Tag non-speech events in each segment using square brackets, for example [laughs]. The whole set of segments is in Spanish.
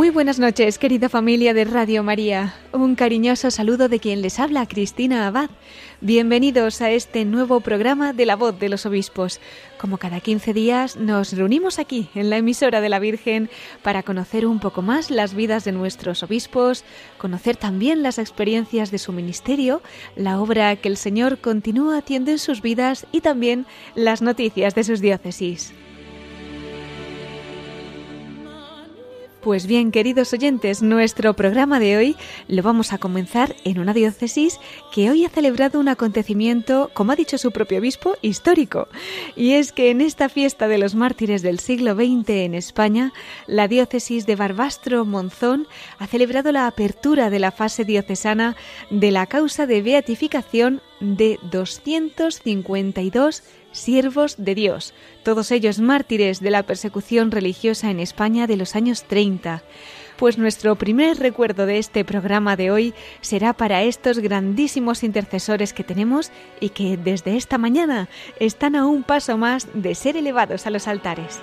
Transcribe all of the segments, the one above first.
Muy buenas noches, querida familia de Radio María. Un cariñoso saludo de quien les habla, Cristina Abad. Bienvenidos a este nuevo programa de La Voz de los Obispos. Como cada 15 días nos reunimos aquí, en la emisora de la Virgen, para conocer un poco más las vidas de nuestros obispos, conocer también las experiencias de su ministerio, la obra que el Señor continúa haciendo en sus vidas y también las noticias de sus diócesis. Pues bien, queridos oyentes, nuestro programa de hoy lo vamos a comenzar en una diócesis que hoy ha celebrado un acontecimiento, como ha dicho su propio obispo, histórico. Y es que en esta fiesta de los mártires del siglo XX en España, la diócesis de Barbastro Monzón ha celebrado la apertura de la fase diocesana de la causa de beatificación de 252 siervos de Dios, todos ellos mártires de la persecución religiosa en España de los años 30. Pues nuestro primer recuerdo de este programa de hoy será para estos grandísimos intercesores que tenemos y que desde esta mañana están a un paso más de ser elevados a los altares.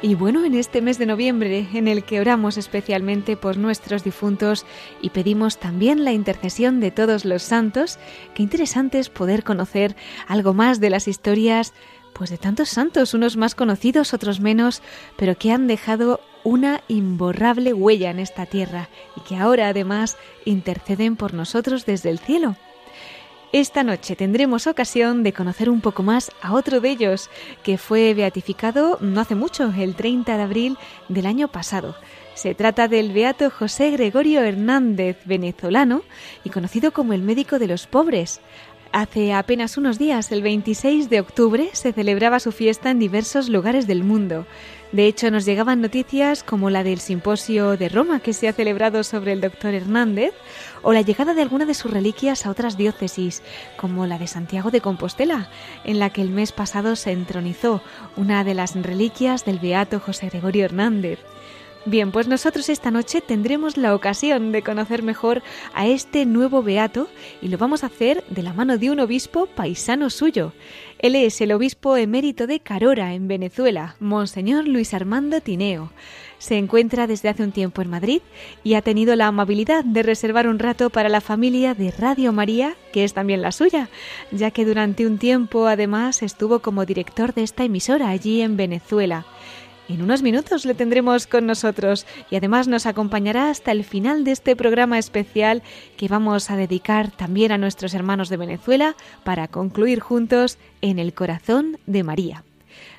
Y bueno, en este mes de noviembre, en el que oramos especialmente por nuestros difuntos y pedimos también la intercesión de todos los santos, qué interesante es poder conocer algo más de las historias, pues de tantos santos, unos más conocidos, otros menos, pero que han dejado una imborrable huella en esta tierra y que ahora además interceden por nosotros desde el cielo. Esta noche tendremos ocasión de conocer un poco más a otro de ellos, que fue beatificado no hace mucho, el 30 de abril del año pasado. Se trata del beato José Gregorio Hernández, venezolano y conocido como el médico de los pobres. Hace apenas unos días, el 26 de octubre, se celebraba su fiesta en diversos lugares del mundo. De hecho, nos llegaban noticias como la del simposio de Roma que se ha celebrado sobre el doctor Hernández, o la llegada de alguna de sus reliquias a otras diócesis, como la de Santiago de Compostela, en la que el mes pasado se entronizó una de las reliquias del beato José Gregorio Hernández. Bien, pues nosotros esta noche tendremos la ocasión de conocer mejor a este nuevo beato y lo vamos a hacer de la mano de un obispo paisano suyo. Él es el obispo emérito de Carora, en Venezuela, Monseñor Luis Armando Tineo. Se encuentra desde hace un tiempo en Madrid y ha tenido la amabilidad de reservar un rato para la familia de Radio María, que es también la suya, ya que durante un tiempo además estuvo como director de esta emisora allí en Venezuela. En unos minutos le tendremos con nosotros y además nos acompañará hasta el final de este programa especial que vamos a dedicar también a nuestros hermanos de Venezuela para concluir juntos en el corazón de María.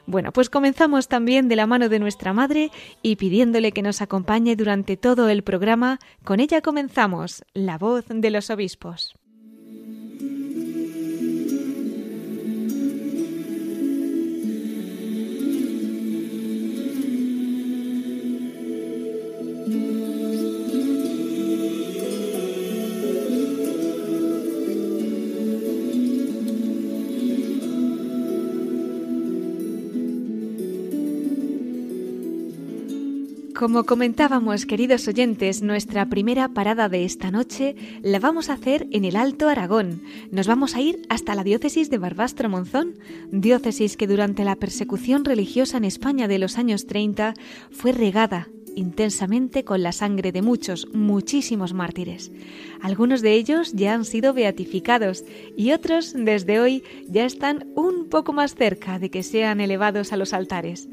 Bueno, pues comenzamos también de la mano de nuestra Madre y pidiéndole que nos acompañe durante todo el programa. Con ella comenzamos La voz de los obispos. Como comentábamos, queridos oyentes, nuestra primera parada de esta noche la vamos a hacer en el Alto Aragón. Nos vamos a ir hasta la diócesis de Barbastro Monzón, diócesis que durante la persecución religiosa en España de los años 30 fue regada intensamente con la sangre de muchos, muchísimos mártires. Algunos de ellos ya han sido beatificados y otros desde hoy ya están un poco más cerca de que sean elevados a los altares.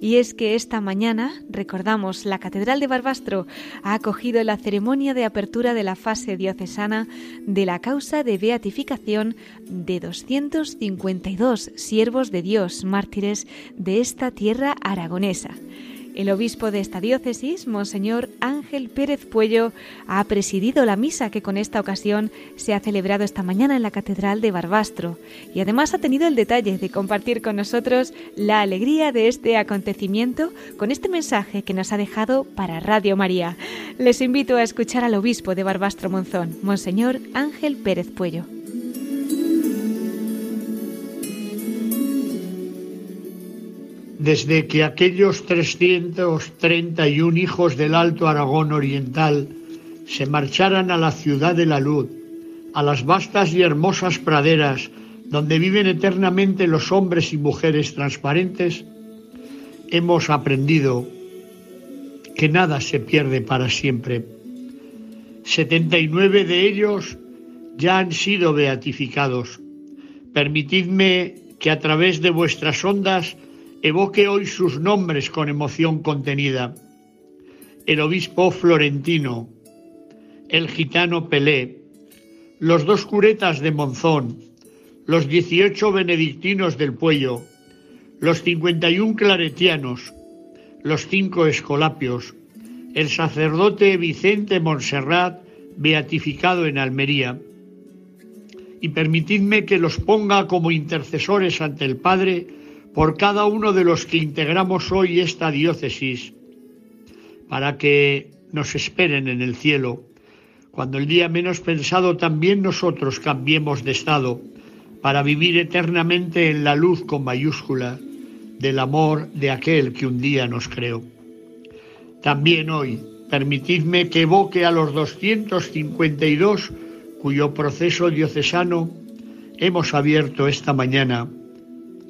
Y es que esta mañana, recordamos, la Catedral de Barbastro ha acogido la ceremonia de apertura de la fase diocesana de la causa de beatificación de 252 siervos de Dios mártires de esta tierra aragonesa. El obispo de esta diócesis, Monseñor Ángel Pérez Puello, ha presidido la misa que con esta ocasión se ha celebrado esta mañana en la Catedral de Barbastro y además ha tenido el detalle de compartir con nosotros la alegría de este acontecimiento con este mensaje que nos ha dejado para Radio María. Les invito a escuchar al obispo de Barbastro Monzón, Monseñor Ángel Pérez Puello. Desde que aquellos 331 hijos del Alto Aragón Oriental se marcharan a la ciudad de la luz, a las vastas y hermosas praderas donde viven eternamente los hombres y mujeres transparentes, hemos aprendido que nada se pierde para siempre. 79 de ellos ya han sido beatificados. Permitidme que a través de vuestras ondas evoque hoy sus nombres con emoción contenida. El obispo Florentino, el gitano Pelé, los dos curetas de Monzón, los dieciocho benedictinos del Puello, los cincuenta y un claretianos, los cinco escolapios, el sacerdote Vicente Monserrat, beatificado en Almería. Y permitidme que los ponga como intercesores ante el Padre por cada uno de los que integramos hoy esta diócesis, para que nos esperen en el cielo, cuando el día menos pensado también nosotros cambiemos de estado, para vivir eternamente en la luz con mayúscula del amor de aquel que un día nos creó. También hoy, permitidme que evoque a los 252 cuyo proceso diocesano hemos abierto esta mañana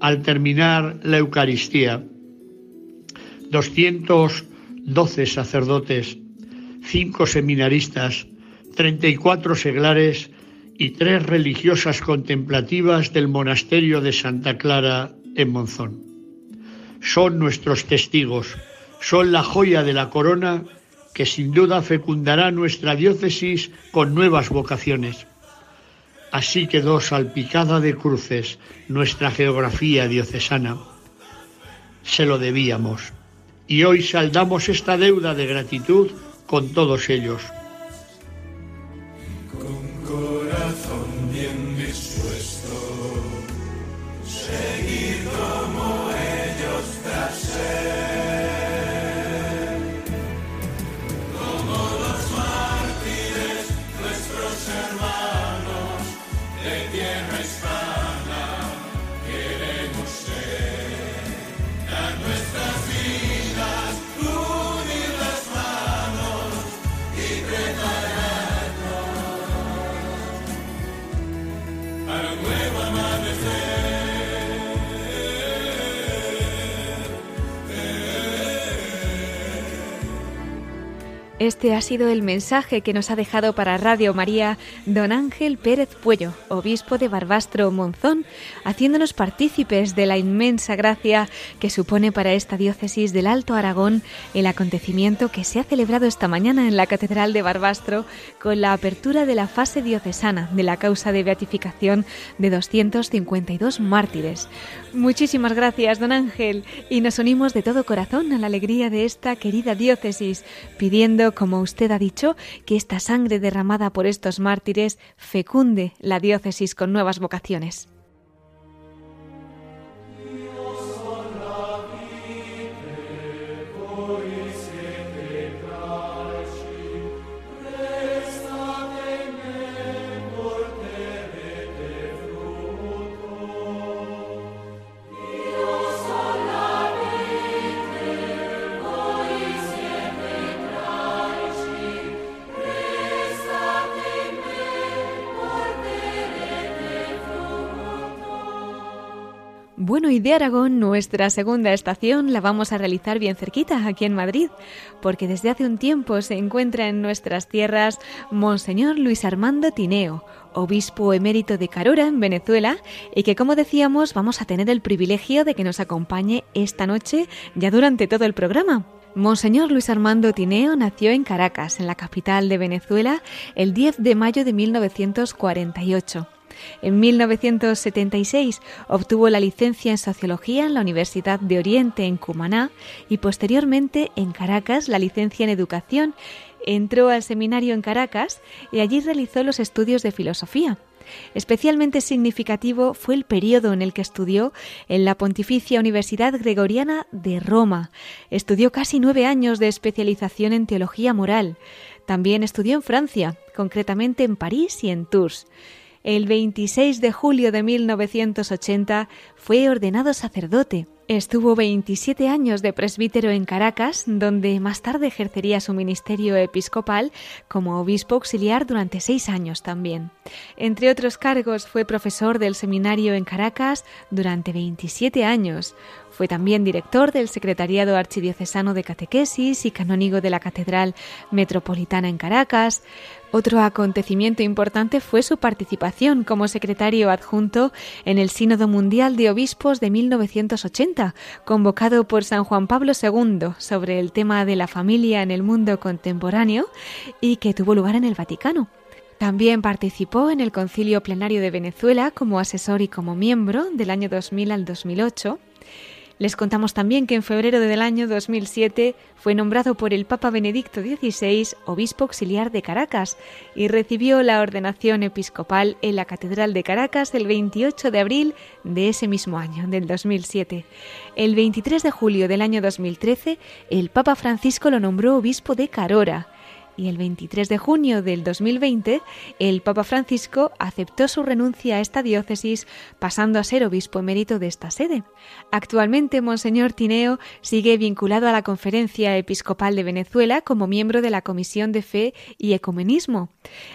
al terminar la Eucaristía. 212 sacerdotes, 5 seminaristas, 34 seglares y tres religiosas contemplativas del monasterio de Santa Clara en Monzón. Son nuestros testigos, son la joya de la corona que sin duda fecundará nuestra diócesis con nuevas vocaciones. Así quedó salpicada de cruces nuestra geografía diocesana. Se lo debíamos. Y hoy saldamos esta deuda de gratitud con todos ellos. Este ha sido el mensaje que nos ha dejado para Radio María don Ángel Pérez Puello, obispo de Barbastro Monzón, haciéndonos partícipes de la inmensa gracia que supone para esta diócesis del Alto Aragón el acontecimiento que se ha celebrado esta mañana en la Catedral de Barbastro con la apertura de la fase diocesana de la causa de beatificación de 252 mártires. Muchísimas gracias, don Ángel, y nos unimos de todo corazón a la alegría de esta querida diócesis, pidiendo, como usted ha dicho, que esta sangre derramada por estos mártires fecunde la diócesis con nuevas vocaciones. Bueno, y de Aragón, nuestra segunda estación la vamos a realizar bien cerquita, aquí en Madrid, porque desde hace un tiempo se encuentra en nuestras tierras Monseñor Luis Armando Tineo, obispo emérito de Carora, en Venezuela, y que, como decíamos, vamos a tener el privilegio de que nos acompañe esta noche, ya durante todo el programa. Monseñor Luis Armando Tineo nació en Caracas, en la capital de Venezuela, el 10 de mayo de 1948. En 1976 obtuvo la licencia en Sociología en la Universidad de Oriente en Cumaná y posteriormente en Caracas la licencia en Educación. Entró al seminario en Caracas y allí realizó los estudios de filosofía. Especialmente significativo fue el periodo en el que estudió en la Pontificia Universidad Gregoriana de Roma. Estudió casi nueve años de especialización en teología moral. También estudió en Francia, concretamente en París y en Tours. El 26 de julio de 1980 fue ordenado sacerdote. Estuvo 27 años de presbítero en Caracas, donde más tarde ejercería su ministerio episcopal como obispo auxiliar durante seis años también. Entre otros cargos fue profesor del seminario en Caracas durante 27 años. Fue también director del Secretariado Archidiocesano de Catequesis y canónigo de la Catedral Metropolitana en Caracas. Otro acontecimiento importante fue su participación como secretario adjunto en el Sínodo Mundial de Obispos de 1980, convocado por San Juan Pablo II sobre el tema de la familia en el mundo contemporáneo y que tuvo lugar en el Vaticano. También participó en el Concilio Plenario de Venezuela como asesor y como miembro del año 2000 al 2008 les contamos también que en febrero del año 2007 fue nombrado por el Papa Benedicto XVI obispo auxiliar de Caracas y recibió la ordenación episcopal en la Catedral de Caracas el 28 de abril de ese mismo año, del 2007. El 23 de julio del año 2013, el Papa Francisco lo nombró obispo de Carora y el 23 de junio del 2020 el Papa Francisco aceptó su renuncia a esta diócesis pasando a ser obispo emérito de esta sede. Actualmente Monseñor Tineo sigue vinculado a la Conferencia Episcopal de Venezuela como miembro de la Comisión de Fe y Ecumenismo.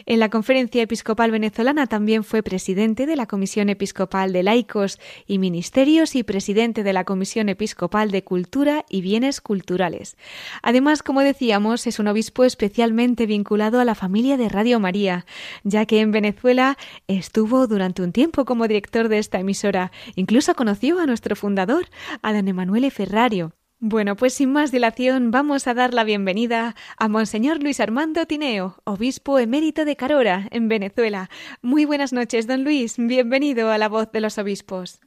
En la Conferencia Episcopal Venezolana también fue presidente de la Comisión Episcopal de Laicos y Ministerios y presidente de la Comisión Episcopal de Cultura y Bienes Culturales. Además, como decíamos, es un obispo especialmente vinculado a la familia de Radio María, ya que en Venezuela estuvo durante un tiempo como director de esta emisora. Incluso conoció a nuestro fundador, a don Emanuele Ferrario. Bueno, pues sin más dilación vamos a dar la bienvenida a Monseñor Luis Armando Tineo, obispo emérito de Carora, en Venezuela. Muy buenas noches, don Luis. Bienvenido a la voz de los obispos.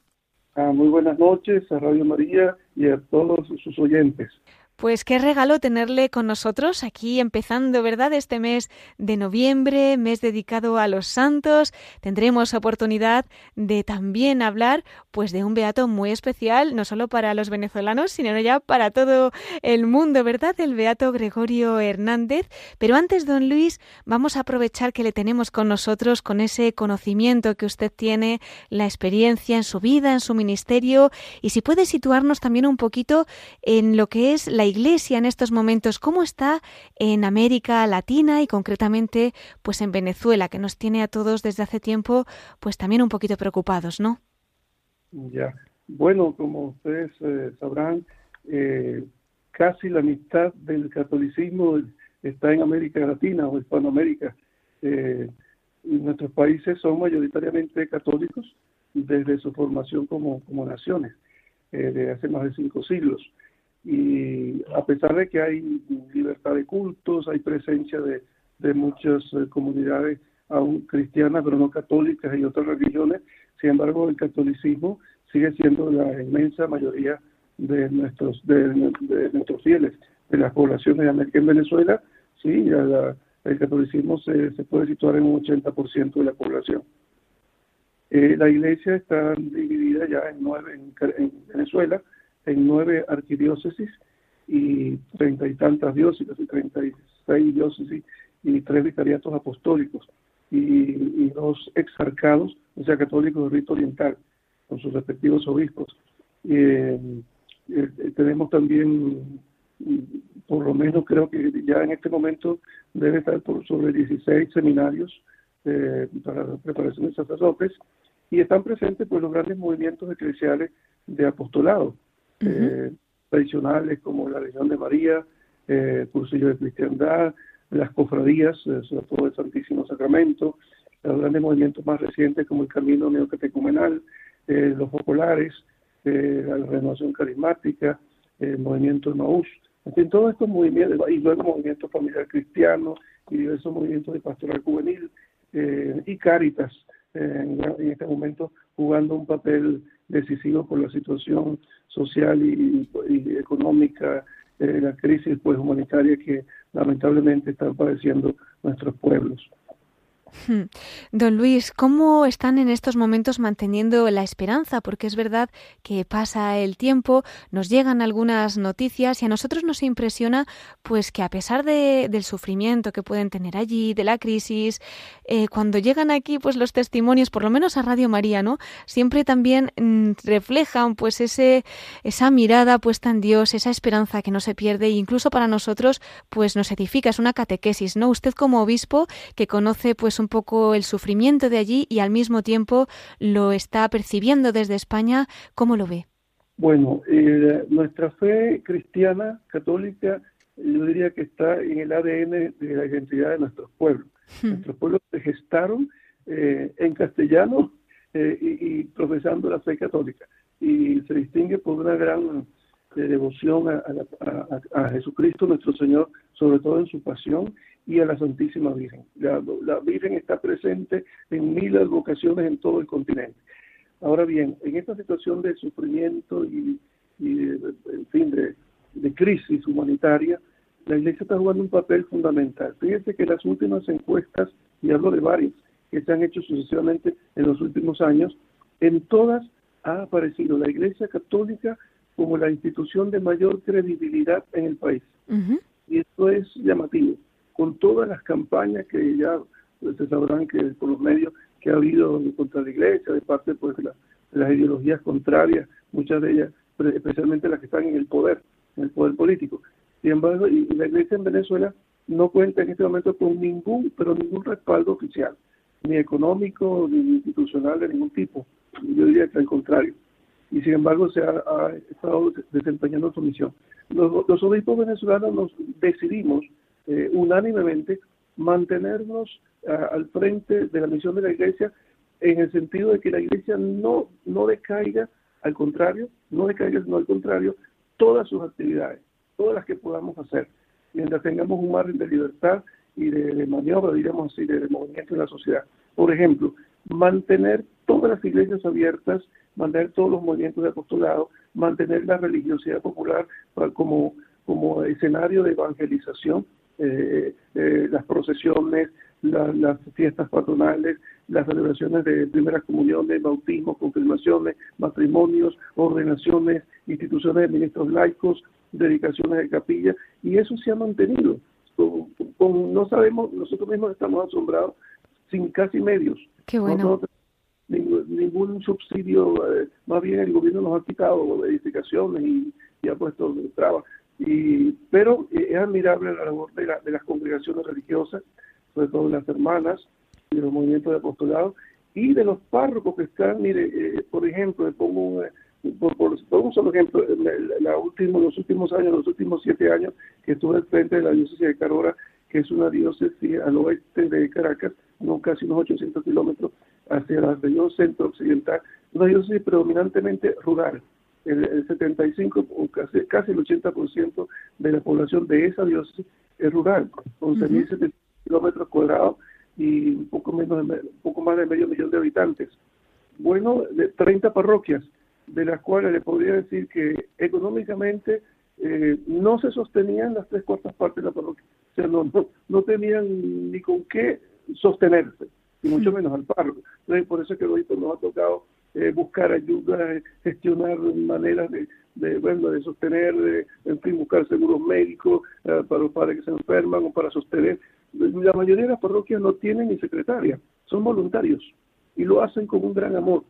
Ah, muy buenas noches a Radio María y a todos sus oyentes. Pues qué regalo tenerle con nosotros aquí empezando, ¿verdad? Este mes de noviembre, mes dedicado a los santos. Tendremos oportunidad de también hablar pues de un beato muy especial, no solo para los venezolanos, sino ya para todo el mundo, ¿verdad? El beato Gregorio Hernández. Pero antes, don Luis, vamos a aprovechar que le tenemos con nosotros con ese conocimiento que usted tiene, la experiencia en su vida, en su ministerio, y si puede situarnos también un poquito en lo que es la Iglesia en estos momentos, cómo está en América Latina y concretamente pues en Venezuela, que nos tiene a todos desde hace tiempo pues también un poquito preocupados, ¿no? Ya, bueno, como ustedes eh, sabrán, eh, casi la mitad del catolicismo está en América Latina o Hispanoamérica. Eh, nuestros países son mayoritariamente católicos desde su formación como, como naciones, de hace más de cinco siglos y a pesar de que hay libertad de cultos, hay presencia de, de muchas eh, comunidades aún cristianas, pero no católicas y otras religiones, sin embargo el catolicismo sigue siendo la inmensa mayoría de nuestros de, nuestros fieles, de las poblaciones de América en Venezuela, sí, el catolicismo se, se puede situar en un 80% de la población. Eh, la iglesia está dividida ya en nueve en Venezuela, en nueve arquidiócesis y treinta y tantas diócesis, y treinta y seis diócesis y tres vicariatos apostólicos y, dos exarcados, o sea, católicos de rito oriental, con sus respectivos obispos. Eh, eh, tenemos también, por lo menos creo que ya en este momento debe estar por sobre 16 seminarios eh, para la preparación de sacerdotes y están presentes pues los grandes movimientos eclesiales de apostolado eh, tradicionales como la Legión de María, eh, Cursillo de Cristiandad, las cofradías, eh, sobre todo el Santísimo Sacramento, los grandes movimientos más recientes como el Camino Neocatecumenal, eh, los populares, la renovación carismática, el movimiento Maús, en fin, todos estos movimientos, y luego movimiento familiar cristiano y diversos movimientos de pastoral juvenil y Cáritas, en, este momento jugando un papel decisivo por la situación social y, económica, eh, la crisis pues humanitaria que lamentablemente están padeciendo nuestros pueblos. [laughs] Don Luis, ¿cómo están en estos momentos manteniendo la esperanza? Porque es verdad que pasa el tiempo, nos llegan algunas noticias y a nosotros nos impresiona pues que a pesar de, del sufrimiento que pueden tener allí, de la crisis, eh, cuando llegan aquí pues los testimonios, por lo menos a Radio María, ¿no? Siempre también mm, reflejan pues ese, esa mirada puesta en Dios, esa esperanza que no se pierde e incluso para nosotros pues nos edifica, es una catequesis, ¿no? Usted como obispo que conoce pues un poco el sufrimiento de allí y al mismo tiempo lo está percibiendo desde España. ¿Cómo lo ve? Bueno, eh, nuestra fe cristiana, católica, yo diría que está en el ADN de la identidad de nuestros pueblos. Hmm. Nuestros pueblos se gestaron eh, en castellano eh, y, profesando la fe católica. Y se distingue por una gran devoción a, a, Jesucristo nuestro Señor, sobre todo en su pasión y a la Santísima Virgen. La, Virgen está presente en mil vocaciones en todo el continente. Ahora bien, en esta situación de sufrimiento y, en fin, de, crisis humanitaria, la Iglesia está jugando un papel fundamental. Fíjense que las últimas encuestas, y hablo de varias, que se han hecho sucesivamente en los últimos años, en todas ha aparecido la Iglesia Católica como la institución de mayor credibilidad en el país. Y esto es llamativo con todas las campañas que ya pues, se sabrán que por los medios que ha habido contra la iglesia, de parte pues, de, las ideologías contrarias, muchas de ellas, especialmente las que están en el poder, en el poder político. Sin embargo, y la iglesia en Venezuela no cuenta en este momento con ningún, pero ningún respaldo oficial, ni económico, ni institucional de ningún tipo. Yo diría que al contrario. Y sin embargo se ha, estado desempeñando su misión. Los, obispos venezolanos nos decidimos eh, unánimemente mantenernos al frente de la misión de la Iglesia en el sentido de que la Iglesia no, no decaiga, al contrario, no decaiga, sino al contrario, todas sus actividades, todas las que podamos hacer, mientras tengamos un margen de libertad y de, maniobra, diríamos así, de, movimiento en la sociedad. Por ejemplo, mantener todas las iglesias abiertas, mantener todos los movimientos de apostolado, mantener la religiosidad popular como, como escenario de evangelización eh, eh, las procesiones, las fiestas patronales, las celebraciones de primeras comuniones, bautismos, confirmaciones, matrimonios, ordenaciones, instituciones de ministros laicos, dedicaciones de capilla, y eso se ha mantenido. no sabemos, nosotros mismos estamos asombrados sin casi medios. Qué bueno. Ningún, subsidio, eh, más bien el gobierno nos ha quitado edificaciones y, ha puesto trabas. Y, pero eh, es admirable la labor de, de, las congregaciones religiosas, sobre todo de las hermanas, de los movimientos de apostolado y de los párrocos que están, mire, eh, por ejemplo, pongo un, por, por, solo ejemplo, la, último, los últimos años, los últimos siete años que estuve al frente de la diócesis de Carora, que es una diócesis al oeste de Caracas, no casi unos 800 kilómetros hacia la región centro-occidental, una diócesis predominantemente rural el, 75 o casi, casi el 80% de la población de esa diócesis es rural, 11.700 kilómetros cuadrados y un poco, menos de, un poco más de medio millón de habitantes. Bueno, de 30 parroquias, de las cuales le podría decir que económicamente eh, no se sostenían las tres cuartas partes de la parroquia. O sea, no, no, tenían ni con qué sostenerse, y mucho menos al párroco. Entonces, por eso es que hoy nos ha tocado eh, buscar ayuda, eh, gestionar maneras de, de, bueno, de sostener, en fin, buscar seguros médicos eh, para los padres que se enferman o para sostener. La mayoría de las parroquias no tienen ni secretaria, son voluntarios y lo hacen con un gran amor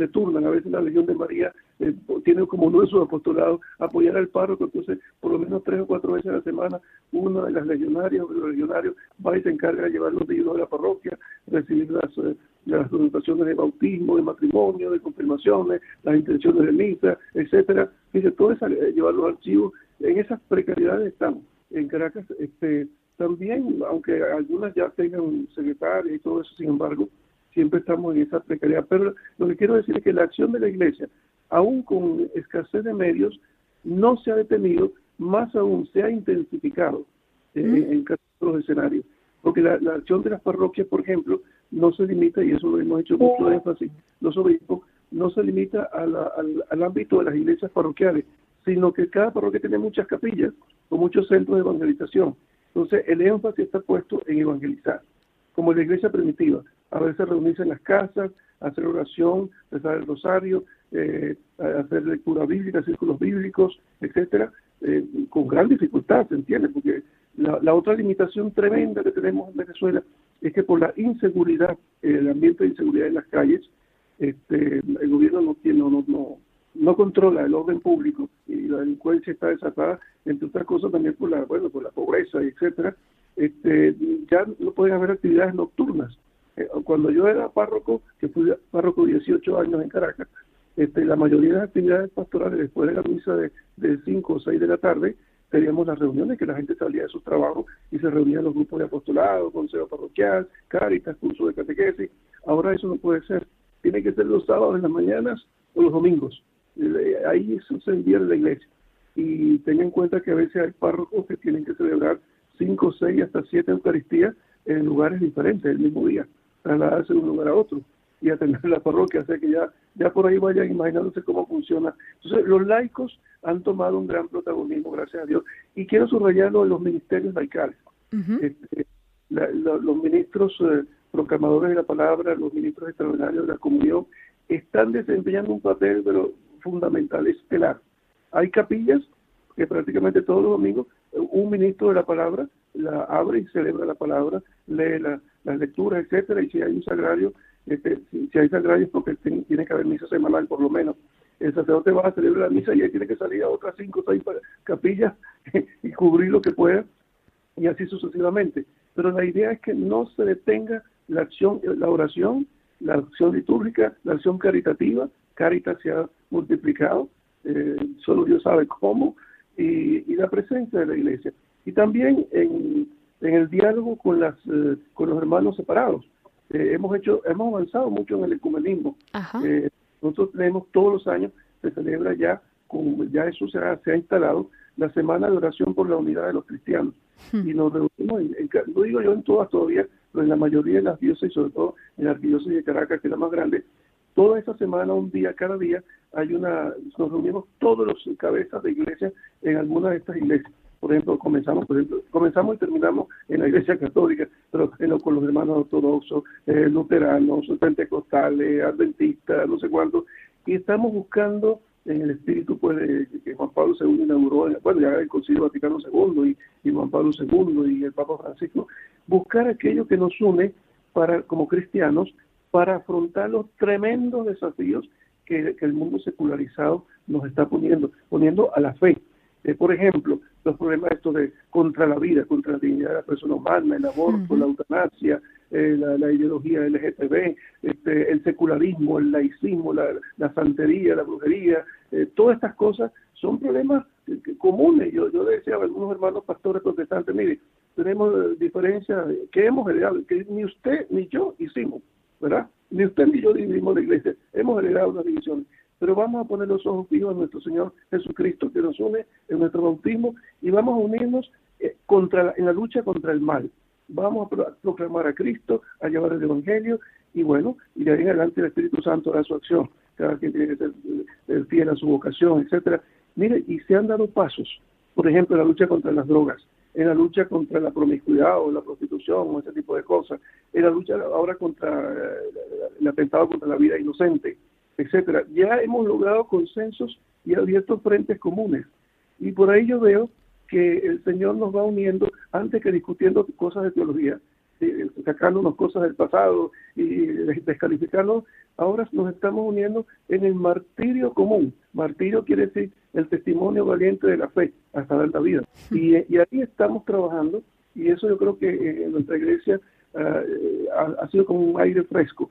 se turnan. A veces la Legión de María eh, tiene como uno de sus apostolados apoyar al párroco, entonces por lo menos tres o cuatro veces a la semana una de las legionarias o de los legionarios va y se encarga de llevar los niños de la parroquia, recibir las, eh, las dotaciones de bautismo, de matrimonio, de confirmaciones, las intenciones de misa, etcétera. Dice, todo eso, eh, llevar los archivos. En esas precariedades estamos. En Caracas, este, también, aunque algunas ya tengan secretarias y todo eso, sin embargo, siempre estamos en esa precariedad. Pero lo que quiero decir es que la acción de la Iglesia, aún con escasez de medios, no se ha detenido, más aún se ha intensificado eh, en casi todos los escenarios. Porque la, acción de las parroquias, por ejemplo, no se limita, y eso lo hemos hecho mucho énfasis, los obispos, no se limita al, ámbito de las iglesias parroquiales, sino que cada parroquia tiene muchas capillas o muchos centros de evangelización. Entonces, el énfasis está puesto en evangelizar, como la iglesia primitiva. A veces reunirse en las casas, hacer oración, rezar el rosario, eh, hacer lectura bíblica, círculos bíblicos, etcétera, eh, con gran dificultad, ¿se entiende? Porque la, otra limitación tremenda que tenemos en Venezuela es que por la inseguridad, el ambiente de inseguridad en las calles, este, el gobierno no, tiene, no, no, no controla el orden público y la delincuencia está desatada, entre otras cosas también por la, bueno, por la pobreza, etcétera, este, ya no pueden haber actividades nocturnas. Eh, cuando yo era párroco, que fui párroco 18 años en Caracas, este, la mayoría de las actividades pastorales después de la misa de, de 5 o 6 de la tarde, teníamos las reuniones que la gente salía de sus trabajos y se reunían los grupos de apostolado, consejo parroquial, cáritas, curso de catequesis. Ahora eso no puede ser. Tiene que ser los sábados en las mañanas o los domingos. Ahí eso se envía la iglesia. Y tenga en cuenta que a veces hay párrocos que tienen que celebrar 5, 6, hasta 7 Eucaristías en lugares diferentes el mismo día, trasladarse de un lugar a otro y atender la parroquia, o sea que ya, ya por ahí vayan imaginándose cómo funciona. Entonces, los laicos han tomado un gran protagonismo, gracias a Dios, y quiero subrayarlo en los ministerios laicales. Este, los ministros eh, proclamadores de la palabra, los ministros extraordinarios de la comunión, están desempeñando un papel pero fundamental, estelar. Hay capillas que prácticamente todos los domingos un ministro de la palabra la abre y celebra la palabra, lee las lecturas, etcétera, y si hay un sagrario, este, si, hay sagrarios porque tiene, que haber misa semanal por lo menos. El sacerdote va a celebrar la misa y ahí tiene que salir a otras cinco o seis capillas [laughs] y cubrir lo que pueda y así sucesivamente. Pero la idea es que no se detenga la acción, la oración, la acción litúrgica, la acción caritativa. Caritas se ha multiplicado, eh, solo Dios sabe cómo, y, la presencia de la iglesia. Y también en, el diálogo con, las, eh, con los hermanos separados. Eh, hemos hecho, hemos avanzado mucho en el ecumenismo. Eh, nosotros tenemos todos los años, se celebra ya, con, ya eso se ha, se ha instalado, la Semana de Oración por la Unidad de los Cristianos. Hmm. Y nos reunimos, en, no digo yo en todas todavía, pero en la mayoría de las diócesis, sobre todo en la arquidiócesis de Caracas, que es la más grande, toda esa semana, un día, cada día, hay una, nos reunimos todos los cabezas de iglesia en alguna de estas iglesias por ejemplo, comenzamos, por ejemplo, comenzamos y terminamos en la Iglesia Católica, pero con los hermanos ortodoxos, eh, luteranos, pentecostales, adventistas, no sé cuántos, y estamos buscando en el espíritu pues que Juan Pablo II inauguró, bueno, ya el Concilio Vaticano II y, y, Juan Pablo II y el Papa Francisco, buscar aquello que nos une para como cristianos para afrontar los tremendos desafíos que el mundo secularizado nos está poniendo, poniendo a la fe. Eh, por ejemplo, los problemas estos de contra la vida, contra la dignidad de la persona humana, el aborto, la eutanasia, eh, la, ideología LGTB, este, el secularismo, el laicismo, la, santería, la brujería, eh, todas estas cosas son problemas comunes. Yo, yo decía a algunos hermanos pastores protestantes, mire, tenemos diferencias que hemos heredado, que ni usted ni yo hicimos, ¿verdad? Ni usted ni yo dividimos la iglesia, hemos heredado unas divisiones pero vamos a poner los ojos fijos en nuestro Señor Jesucristo que nos une en nuestro bautismo y vamos a unirnos eh, contra en la lucha contra el mal. Vamos a proclamar a Cristo, a llevar el Evangelio y bueno, y de ahí en adelante el Espíritu Santo hará su acción. Cada quien tiene que ser eh, fiel a su vocación, etcétera. Mire, y se han dado pasos, por ejemplo, en la lucha contra las drogas, en la lucha contra la promiscuidad o la prostitución o ese tipo de cosas, en la lucha ahora contra eh, el atentado contra la vida inocente, etcétera. Ya hemos logrado consensos y abierto frentes comunes. Y por ahí yo veo que el Señor nos va uniendo antes que discutiendo cosas de teología, eh, sacándonos cosas del pasado y descalificando, ahora nos estamos uniendo en el martirio común. Martirio quiere decir el testimonio valiente de la fe hasta dar la vida. Y, ahí estamos trabajando y eso yo creo que eh, en nuestra iglesia eh, ha sido como un aire fresco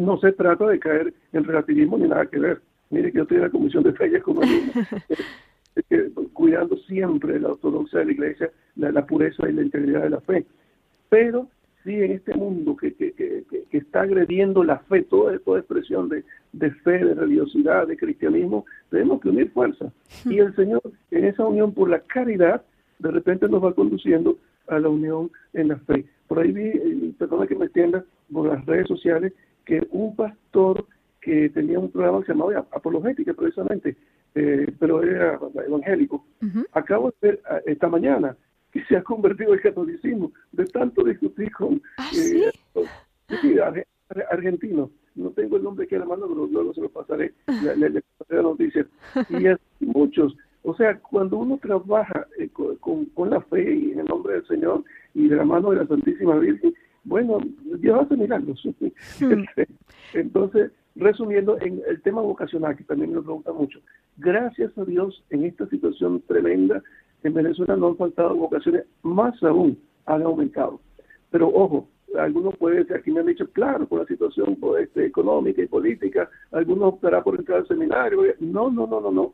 no se trata de caer en relativismo ni nada que ver. Mire que yo estoy en la Comisión de Reyes como [laughs] cuidando siempre la ortodoxia de la Iglesia, la, pureza y la integridad de la fe. Pero sí en este mundo que, que, que, que está agrediendo la fe, toda, toda expresión de, de, fe, de religiosidad, de cristianismo, tenemos que unir fuerza. Y el Señor, en esa unión por la caridad, de repente nos va conduciendo a la unión en la fe. Por ahí vi, perdona que me entienda, por las redes sociales que un pastor que tenía un programa que se llamaba Apologética precisamente, eh, pero era evangélico, acabo de ver ah, esta mañana que se ha convertido en catolicismo de tanto discutir con ¿Ah, eh, sí? argentino. No tengo el nombre que la mano, pero luego se lo pasaré, le, le, pasaré la noticia. [laughs] Y así muchos. O sea, cuando uno trabaja eh, con, con, la fe y en el nombre del Señor y de la mano de la Santísima Virgen, bueno, Dios hace milagros. Hmm. [laughs] Entonces, resumiendo, en el tema vocacional, que también me pregunta mucho, gracias a Dios, en esta situación tremenda, en Venezuela no han faltado vocaciones, más aún han aumentado. Pero ojo, algunos pueden decir, aquí me han dicho, claro, por la situación pues, este, económica y política, algunos optarán por entrar al seminario. No, no, no, no, no.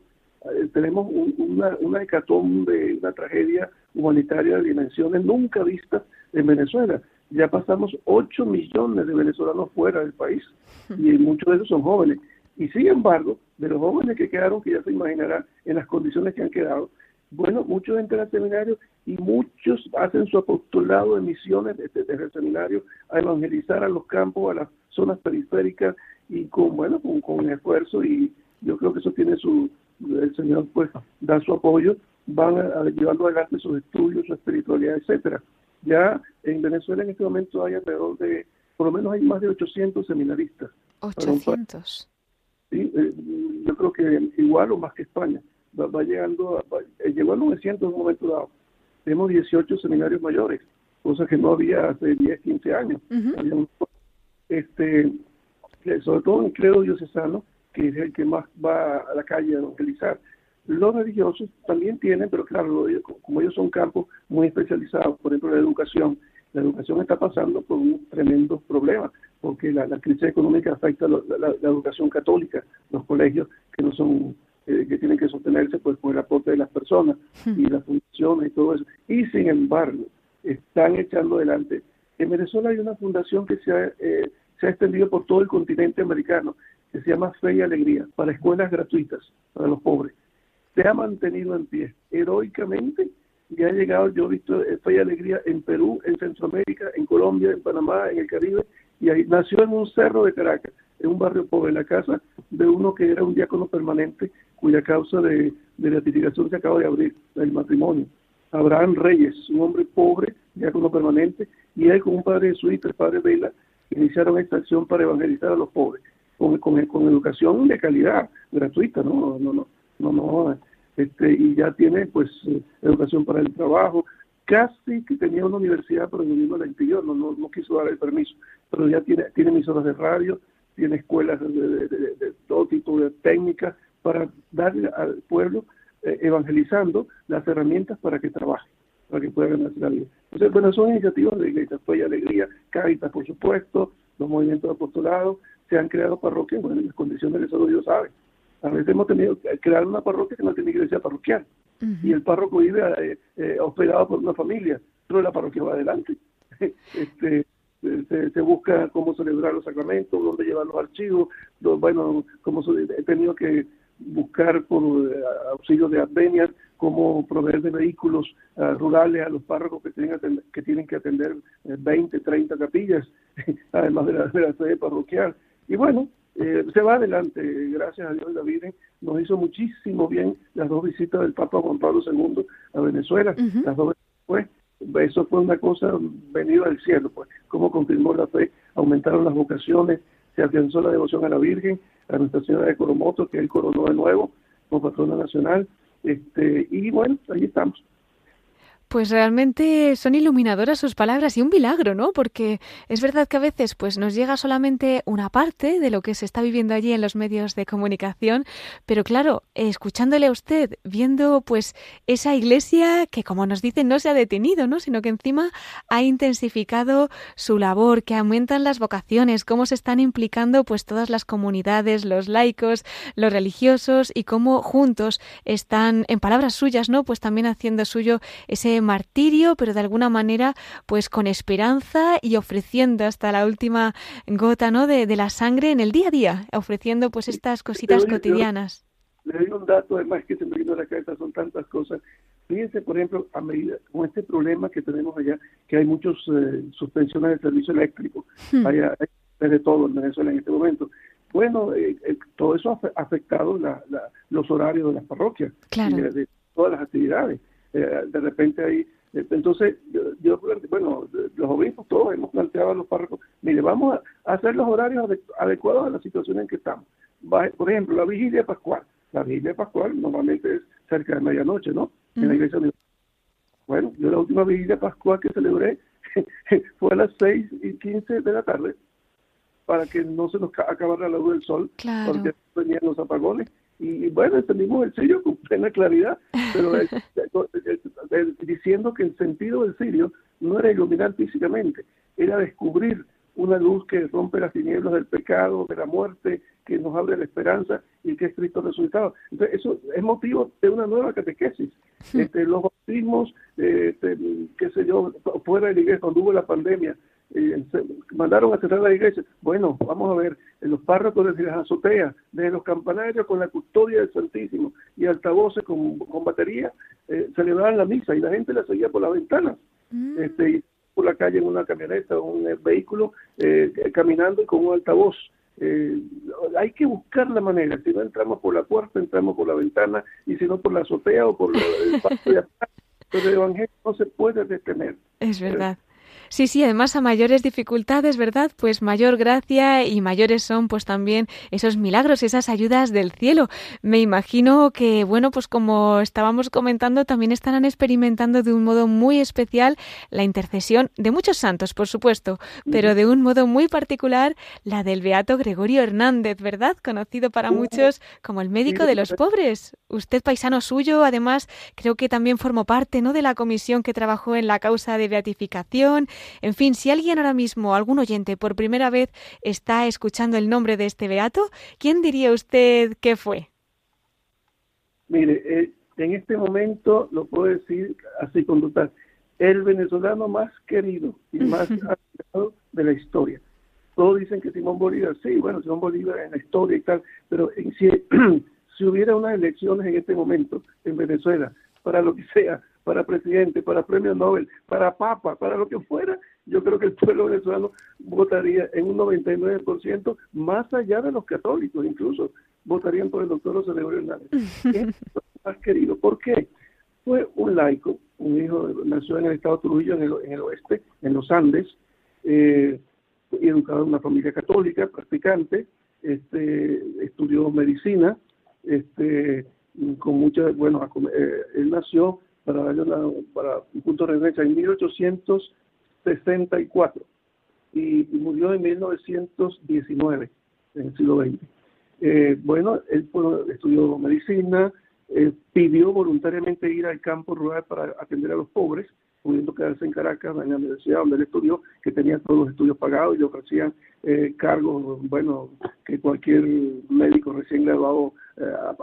Eh, tenemos una, una hecatombe, una tragedia humanitaria de dimensiones nunca vistas en Venezuela ya pasamos 8 millones de venezolanos fuera del país y [laughs] muchos de ellos son jóvenes. Y sin embargo, de los jóvenes que quedaron, que ya se imaginarán en las condiciones que han quedado, bueno, muchos entran al seminario y muchos hacen su apostolado de misiones desde, el seminario a evangelizar a los campos, a las zonas periféricas y con, bueno, con, con esfuerzo y yo creo que eso tiene su, el Señor pues da su apoyo, van llevando adelante sus estudios, su espiritualidad, etcétera. Ya en Venezuela en este momento hay alrededor de, por lo menos hay más de 800 seminaristas. 800. Sí, eh, yo creo que igual o más que España. Va, llegando, eh, llegó a 900 en un momento dado. Tenemos 18 seminarios mayores, cosa que no había hace 10, 15 años. este, sobre todo en credo diocesano, que es el que más va a la calle a evangelizar. Los religiosos también tienen, pero claro, como ellos son campos muy especializados, por ejemplo, la educación, la educación está pasando por un tremendo problema, porque la, crisis económica afecta a la, educación católica, los colegios que no son eh, que tienen que sostenerse pues por el aporte de las personas y las fundaciones y todo eso. Y sin embargo, están echando adelante. En Venezuela hay una fundación que se ha, eh, se ha extendido por todo el continente americano, que se llama Fe y Alegría, para escuelas gratuitas para los pobres se ha mantenido en pie heroicamente y ha llegado, yo he visto fe y alegría en Perú, en Centroamérica, en Colombia, en Panamá, en el Caribe, y ahí nació en un cerro de Caracas, en un barrio pobre, en la casa de uno que era un diácono permanente, cuya causa de, de beatificación se acaba de abrir, el matrimonio. Abraham Reyes, un hombre pobre, diácono permanente, y él con un padre jesuita, el padre Vela, iniciaron esta acción para evangelizar a los pobres, con, con, con educación de calidad, gratuita, no, no, no, no, no, este, y ya tiene pues educación para el trabajo. Casi que tenía una universidad, pero el gobierno la impidió, no, no, no, quiso dar el permiso, pero ya tiene, tiene emisoras de radio, tiene escuelas de, todo tipo de técnicas para darle al pueblo, eh, evangelizando las herramientas para que trabaje, para que pueda ganarse la vida. Entonces, bueno, son iniciativas de Iglesia Fe y Alegría, Caritas, por supuesto, los movimientos de apostolado, se han creado parroquias, bueno, en las condiciones que solo Dios sabe. A veces hemos tenido que crear una parroquia que no tiene iglesia parroquial. Y el párroco vive eh, eh, hospedado por una familia, pero la parroquia va adelante. [laughs] este, se, busca cómo celebrar los sacramentos, dónde llevar los archivos, bueno, cómo he tenido que buscar por eh, auxilio de advenias cómo proveer de vehículos rurales a los párrocos que tienen, que tienen que atender 20, 30 capillas, [laughs] además de la, de la sede parroquial. Y bueno, eh, se va adelante, gracias a Dios la Virgen nos hizo muchísimo bien las dos visitas del Papa Juan Pablo II a Venezuela, las dos pues eso fue una cosa venida del cielo, pues, como confirmó la fe, aumentaron las vocaciones, se afianzó la devoción a la Virgen, a Nuestra Señora de Coromoto, que él coronó de nuevo como patrona nacional, este, y bueno, ahí estamos. Pues realmente son iluminadoras sus palabras y un milagro, ¿no? Porque es verdad que a veces pues nos llega solamente una parte de lo que se está viviendo allí en los medios de comunicación, pero claro, escuchándole a usted, viendo pues esa iglesia que como nos dicen no se ha detenido, ¿no? Sino que encima ha intensificado su labor, que aumentan las vocaciones, cómo se están implicando pues todas las comunidades, los laicos, los religiosos y cómo juntos están en palabras suyas, ¿no? Pues también haciendo suyo ese martirio, pero de alguna manera, pues con esperanza y ofreciendo hasta la última gota, ¿no? De, la sangre en el día a día, ofreciendo pues estas cositas cotidianas. Le doy un dato, además que se me vino a la cabeza, son tantas cosas. Fíjense, por ejemplo, a medida con este problema que tenemos allá, que hay muchas eh, suspensiones del servicio eléctrico, hmm. hay, de todo en Venezuela en este momento. Bueno, eh, eh, todo eso ha afectado los horarios de las parroquias, de, todas las actividades. De repente hay, entonces, yo, bueno, los obispos todos hemos planteado a los párrocos, mire, vamos a hacer los horarios adecuados a la situación en que estamos. Por ejemplo, la vigilia pascual. La vigilia pascual normalmente es cerca de medianoche, ¿no? en la iglesia Bueno, yo la última vigilia pascual que celebré [laughs] fue a las 6 y 15 de la tarde para que no se nos acabara la luz del sol, porque venían los apagones. Y, bueno, entendimos el sirio con plena claridad, pero [laughs] diciendo que el sentido del sirio no era iluminar físicamente, era descubrir una luz que rompe las tinieblas del pecado, de la muerte, que nos abre la esperanza y que es Cristo resucitado. Entonces, eso es motivo de una nueva catequesis. Este, los bautismos, este, qué sé yo, fuera de la iglesia, cuando hubo la pandemia, eh, mandaron a cerrar la iglesia. Bueno, vamos a ver, los párrocos desde las azoteas, desde los campanarios con la custodia del Santísimo y altavoces con, con batería, eh, celebraban la misa y la gente la seguía por las ventanas. Mm. Este, por la calle en una camioneta o un vehículo, eh, caminando y con un altavoz. Eh, hay que buscar la manera, si no entramos por la puerta, entramos por la ventana, y si no por la azotea o por el patio de atrás, [laughs] pero el Evangelio no se puede detener. Es verdad. Sí, sí, además a mayores dificultades, ¿verdad? Pues mayor gracia y mayores son pues también esos milagros, esas ayudas del cielo. Me imagino que, bueno, pues como estábamos comentando, también estarán experimentando de un modo muy especial la intercesión de muchos santos, por supuesto, pero de un modo muy particular la del Beato Gregorio Hernández, ¿verdad? Conocido para muchos como el médico de los pobres. Usted paisano suyo, además, creo que también formó parte, ¿no?, de la comisión que trabajó en la causa de beatificación en fin, si alguien ahora mismo, algún oyente, por primera vez está escuchando el nombre de este beato, ¿quién diría usted que fue? Mire, eh, en este momento lo puedo decir así con total, el venezolano más querido y más admirado de la historia. Todos dicen que Simón Bolívar, sí, bueno, Simón Bolívar en la historia y tal, pero si, [clears throat] si hubiera unas elecciones en este momento en Venezuela, para lo que sea, para presidente, para premio Nobel, para papa, para lo que fuera, yo creo que el pueblo venezolano votaría en un 99%, más allá de los católicos, incluso votarían por el doctor José Gregorio Hernández. [laughs] es más querido. ¿Por qué? Fue un laico, un hijo, nació en el estado de Trujillo, en el, oeste, en los Andes, eh, educado en una familia católica, practicante, este, estudió medicina, este, con mucha, bueno, eh, él nació para darle para un punto de referencia, en 1864 y, murió en 1919, en el siglo XX. Eh, bueno, él estudió medicina, eh, pidió voluntariamente ir al campo rural para atender a los pobres, pudiendo quedarse en Caracas, en la universidad donde él estudió, que tenía todos los estudios pagados y le ofrecían eh, cargos, bueno, que cualquier médico recién graduado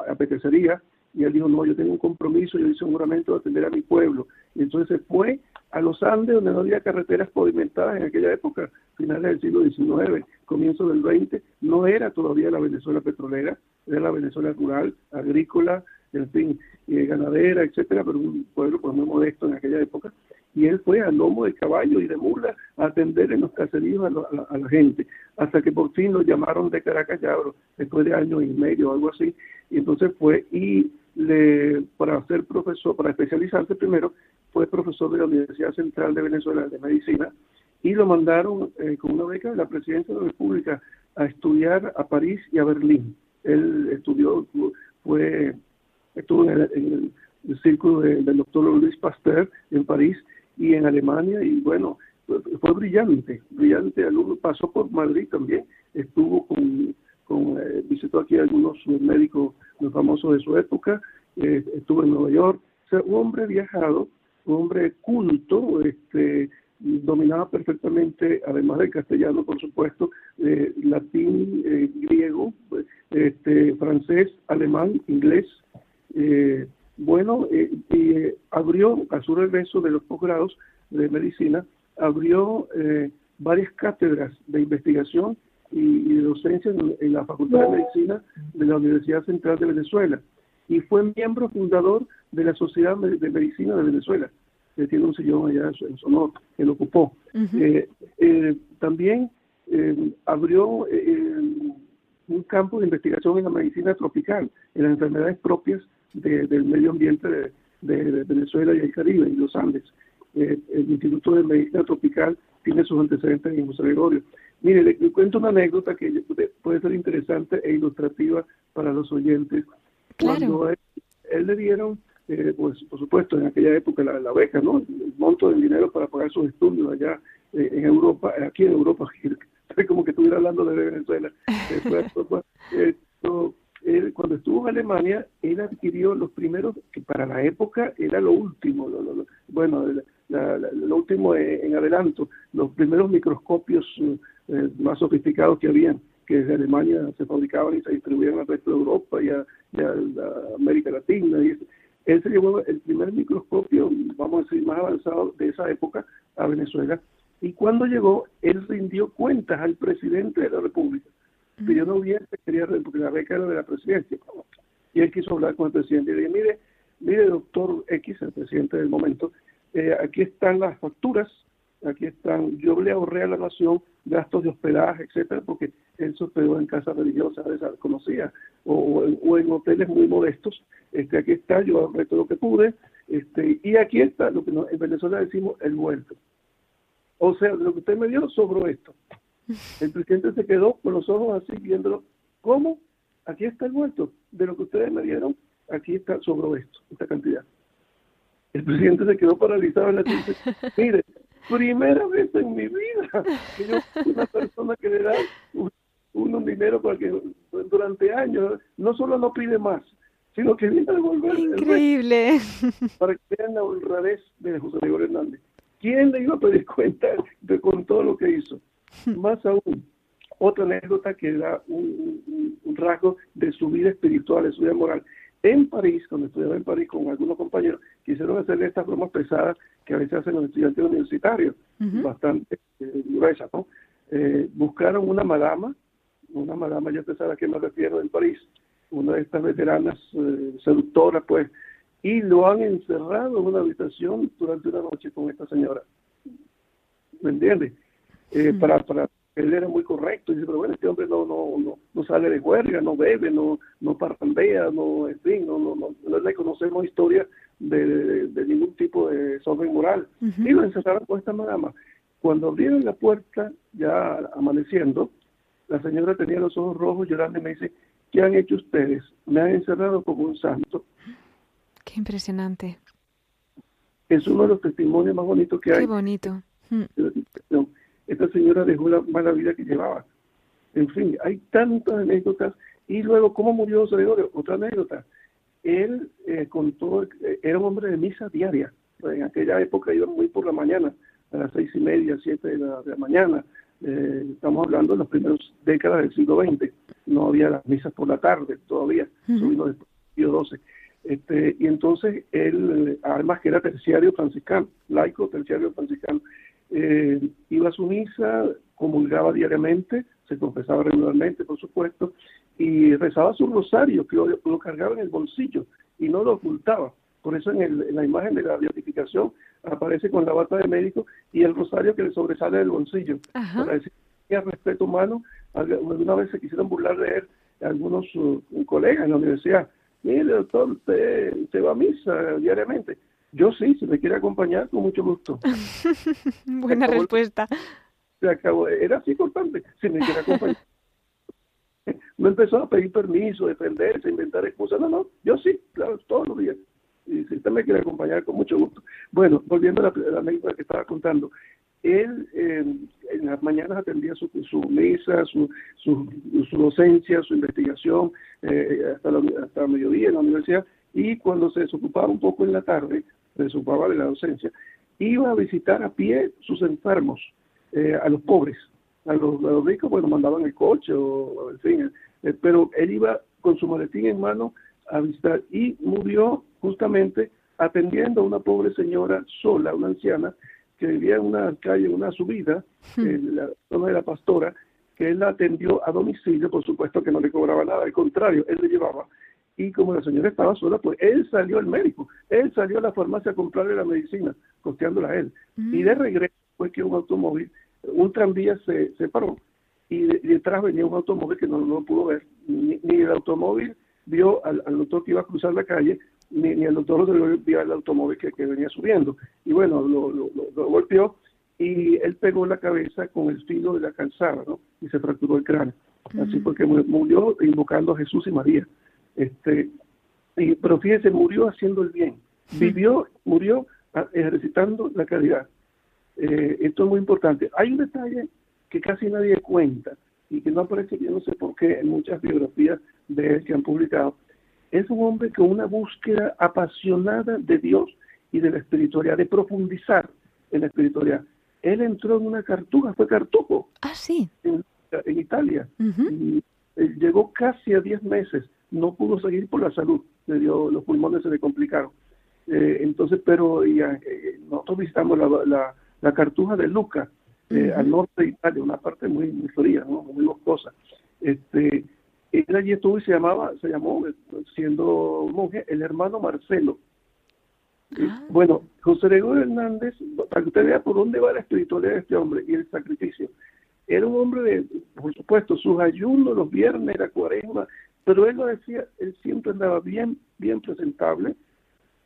apetecería y él dijo, no, yo tengo un compromiso, yo hice un juramento de atender a mi pueblo. Y entonces se fue a los Andes, donde no había carreteras pavimentadas en aquella época, finales del siglo XIX, comienzo del XX, no era todavía la Venezuela petrolera, era la Venezuela rural, agrícola, en fin, eh, ganadera, etcétera, pero un pueblo pues muy modesto en aquella época. Y él fue al lomo de caballo y de mula a atender en los caseríos a, la, gente, hasta que por fin lo llamaron de Caracas ya, después de años y medio o algo así, y entonces fue y para ser profesor, para especializarse primero, fue profesor de la Universidad Central de Venezuela de Medicina y lo mandaron eh, con una beca de la Presidencia de la República a estudiar a París y a Berlín. Él estudió, fue, estuvo en el, círculo del doctor Luis Pasteur en París y en Alemania y bueno, fue brillante, brillante alumno, pasó por Madrid también, estuvo con con, eh, visitó aquí algunos médicos muy famosos de su época, eh, estuvo en Nueva York, o sea, un hombre viajado, un hombre culto, este, dominaba perfectamente, además del castellano, por supuesto, eh, latín, griego, este, francés, alemán, inglés. bueno, y abrió, a su regreso de los posgrados de medicina, abrió varias cátedras de investigación y, de docencia en, la Facultad de Medicina de la Universidad Central de Venezuela. y fue miembro fundador de la Sociedad de Medicina de Venezuela, que tiene un sillón allá en su honor, que lo ocupó. Eh, eh, también eh, abrió un campo de investigación en la medicina tropical, en las enfermedades propias del medio ambiente de, Venezuela y el Caribe y los Andes. el Instituto de Medicina Tropical tiene sus antecedentes en José Gregorio. Mire, le, cuento una anécdota que puede ser interesante e ilustrativa para los oyentes. Cuando él le dieron eh, pues por supuesto en aquella época la, beca, ¿no? El monto de dinero para pagar sus estudios allá eh, en Europa, aquí en Europa, [laughs] como que estuviera hablando de Venezuela. [laughs] cuando estuvo en Alemania, él adquirió los primeros, que para la época era lo último, bueno, lo último en adelanto, los primeros microscopios eh, más sofisticados que habían que desde Alemania se fabricaban y se distribuían al resto de Europa y a, América Latina. Y él se llevó el primer microscopio, vamos a decir, más avanzado de esa época a Venezuela. Y cuando llegó, él rindió cuentas al presidente de la República. Pidió no hubiese, quería, porque la beca era de la presidencia. Y él quiso hablar con el presidente y le dije, mire, mire, doctor X, el presidente del momento, eh, aquí están las facturas, aquí están, yo le ahorré a la nación gastos de hospedaje, etcétera, porque él se hospedó en casas religiosas desconocidas o, o, en hoteles muy modestos. Este, aquí está, yo ahorré todo lo que pude, este, y aquí está lo que en Venezuela decimos el vuelto. O sea, lo que usted me dio sobró esto. El presidente se quedó con los ojos así viéndolo. ¿Cómo? Aquí está el vuelto. De lo que ustedes me dieron, aquí está sobró esto, esta cantidad. El presidente se quedó paralizado en la dice, [laughs] mire, primera vez en mi vida que yo una persona que le da un, un dinero para que durante años no solo no pide más, sino que viene a devolver Increíble. para que vean la honradez de José Gregorio Hernández. ¿Quién le iba a pedir cuenta de con todo lo que hizo? Más aún, otra anécdota que da un, un, rasgo de su vida espiritual, de su vida moral. En París, cuando estudiaba en París con algunos compañeros, quisieron hacerle estas bromas pesadas que a veces hacen los estudiantes universitarios, bastante eh, gruesas, ¿no? Eh, buscaron una madama, una madama, ya usted sabe a qué me refiero, en París, una de estas veteranas eh, seductoras, pues, y lo han encerrado en una habitación durante una noche con esta señora. ¿Me entiende? para, para él era muy correcto, y dice, pero bueno, este hombre no, no, no, no sale de huelga, no bebe, no, no parrandea, no, en fin, no, no, no, no le conocemos historia de, de, ningún tipo de desorden moral. Y lo encerraron con esta madama. Cuando abrieron la puerta, ya amaneciendo, la señora tenía los ojos rojos llorando y me dice, ¿qué han hecho ustedes? Me han encerrado como un santo. Qué impresionante. Es uno de los testimonios más bonitos que hay. Qué bonito. Esta señora dejó la mala vida que llevaba. En fin, hay tantas anécdotas. Y luego, ¿cómo murió Gregorio? Otra anécdota. Él eh, contó, eh, era un hombre de misa diaria. En aquella época iba muy por la mañana, a las seis y media, siete de la, mañana. Eh, estamos hablando de las primeras décadas del siglo XX. No había las misas por la tarde todavía, uh después del siglo Este, y entonces él, además que era terciario franciscano, laico terciario franciscano, eh, iba a su misa, comulgaba diariamente, se confesaba regularmente, por supuesto, y rezaba su rosario, que lo, cargaba en el bolsillo y no lo ocultaba. Por eso en, la imagen de la beatificación aparece con la bata de médico y el rosario que le sobresale del bolsillo. Para decir que respeto humano, alguna vez se quisieron burlar de él algunos uh, colegas en la universidad. Mire, doctor, usted, usted va a misa diariamente. Yo sí, si me quiere acompañar, con mucho gusto. [laughs] Buena respuesta. Se acabó. Era así importante, si me quiere acompañar. [laughs] no empezó a pedir permiso, defenderse, inventar excusas. No, no, yo sí, claro, todos los días. Y si usted me quiere acompañar, con mucho gusto. Bueno, volviendo a la, anécdota que estaba contando. Él en las mañanas atendía su, su misa, su, su, docencia, su investigación, eh, hasta, la, hasta mediodía en la universidad, y cuando se desocupaba un poco en la tarde, se ocupaba de la docencia, iba a visitar a pie sus enfermos, eh, a los pobres. A los, ricos, bueno, mandaban el coche o, en fin, eh, pero él iba con su maletín en mano a visitar y murió justamente atendiendo a una pobre señora sola, una anciana, que vivía en una calle, una subida, hmm. en la zona de la pastora, que él la atendió a domicilio, por supuesto que no le cobraba nada, al contrario, él le llevaba y como la señora estaba sola, pues él salió al médico, él salió a la farmacia a comprarle la medicina, costeándola a él. Y de regreso fue que un automóvil, un tranvía se, se paró y detrás venía un automóvil que no, lo pudo ver, ni, el automóvil vio al, doctor que iba a cruzar la calle, ni, ni el doctor vio al automóvil que, venía subiendo. Y bueno, lo, lo, golpeó y él pegó la cabeza con el filo de la calzada, ¿no? Y se fracturó el cráneo. Así fue que murió invocando a Jesús y María. Este, y, pero fíjese, murió haciendo el bien. Vivió, murió ejercitando la caridad. Eh, esto es muy importante. Hay un detalle que casi nadie cuenta y que no aparece, yo no sé por qué, en muchas biografías de él que han publicado. Es un hombre con una búsqueda apasionada de Dios y de la espiritualidad, de profundizar en la espiritualidad. Él entró en una cartuja, fue cartujo. Ah, sí. En, Italia. y, eh, llegó casi a 10 meses no pudo seguir por la salud, le dio, los pulmones se le complicaron. Eh, entonces, pero ya, eh, nosotros visitamos la, la, cartuja de Luca, eh, al norte de Italia, una parte muy, muy fría, muy boscosa. Este, él allí estuvo y se llamaba, se llamó, siendo monje, el hermano Marcelo. Ah. Bueno, José Gregorio Hernández, para que usted vea por dónde va la espiritualidad de este hombre y el sacrificio. Era un hombre de, por supuesto, sus ayunos los viernes, la cuaresma, pero él lo decía, él siempre andaba bien, bien presentable.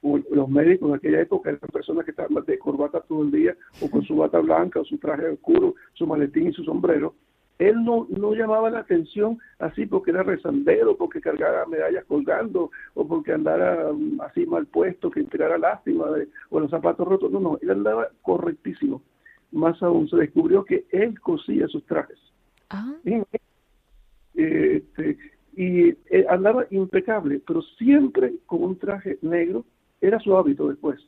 Los médicos de aquella época eran personas que estaban de corbata todo el día, o con su bata blanca, o su traje oscuro, su maletín y su sombrero. Él no, no llamaba la atención así porque era rezandero, porque cargara medallas colgando, o porque andara um, así mal puesto, que inspirara lástima, o los zapatos rotos. No, no, él andaba correctísimo. Más aún, se descubrió que él cosía sus trajes. Ah. Este, y eh, andaba impecable, pero siempre con un traje negro, era su hábito después.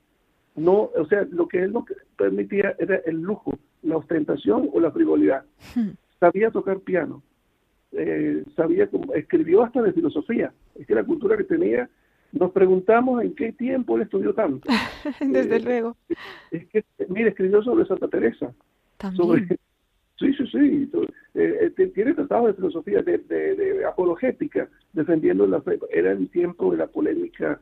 No, o sea, lo que él no permitía era el lujo, la ostentación o la frivolidad. Hmm. Sabía tocar piano, eh, sabía escribió hasta de filosofía. Es que la cultura que tenía, nos preguntamos en qué tiempo él estudió tanto. [laughs] Desde eh, luego. Es que, mire, escribió sobre Santa Teresa, También. [laughs] Sí, sí, sí. Eh, eh tiene tratados de filosofía, de, apologética, defendiendo la fe. Era el tiempo de la polémica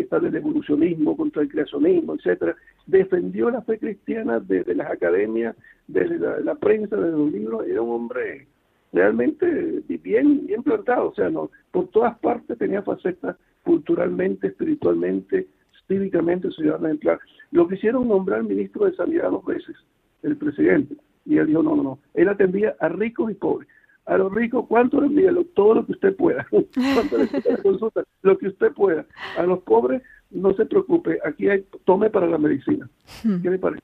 esta del evolucionismo contra el creacionismo, etcétera. Defendió la fe cristiana desde las academias, desde la, prensa, desde los libros. Era un hombre realmente bien, bien plantado. O sea, no, por todas partes tenía facetas culturalmente, espiritualmente, cívicamente, ciudadanamente. Lo quisieron nombrar ministro de Sanidad dos veces, el presidente y él dijo, no, no, no. Él atendía a ricos y pobres. A los ricos, ¿cuánto le envía? Todo lo que usted pueda. [laughs] ¿Cuánto le [laughs] consulta? Lo que usted pueda. A los pobres, no se preocupe. Aquí hay, tome para la medicina. Hmm. ¿Qué le parece?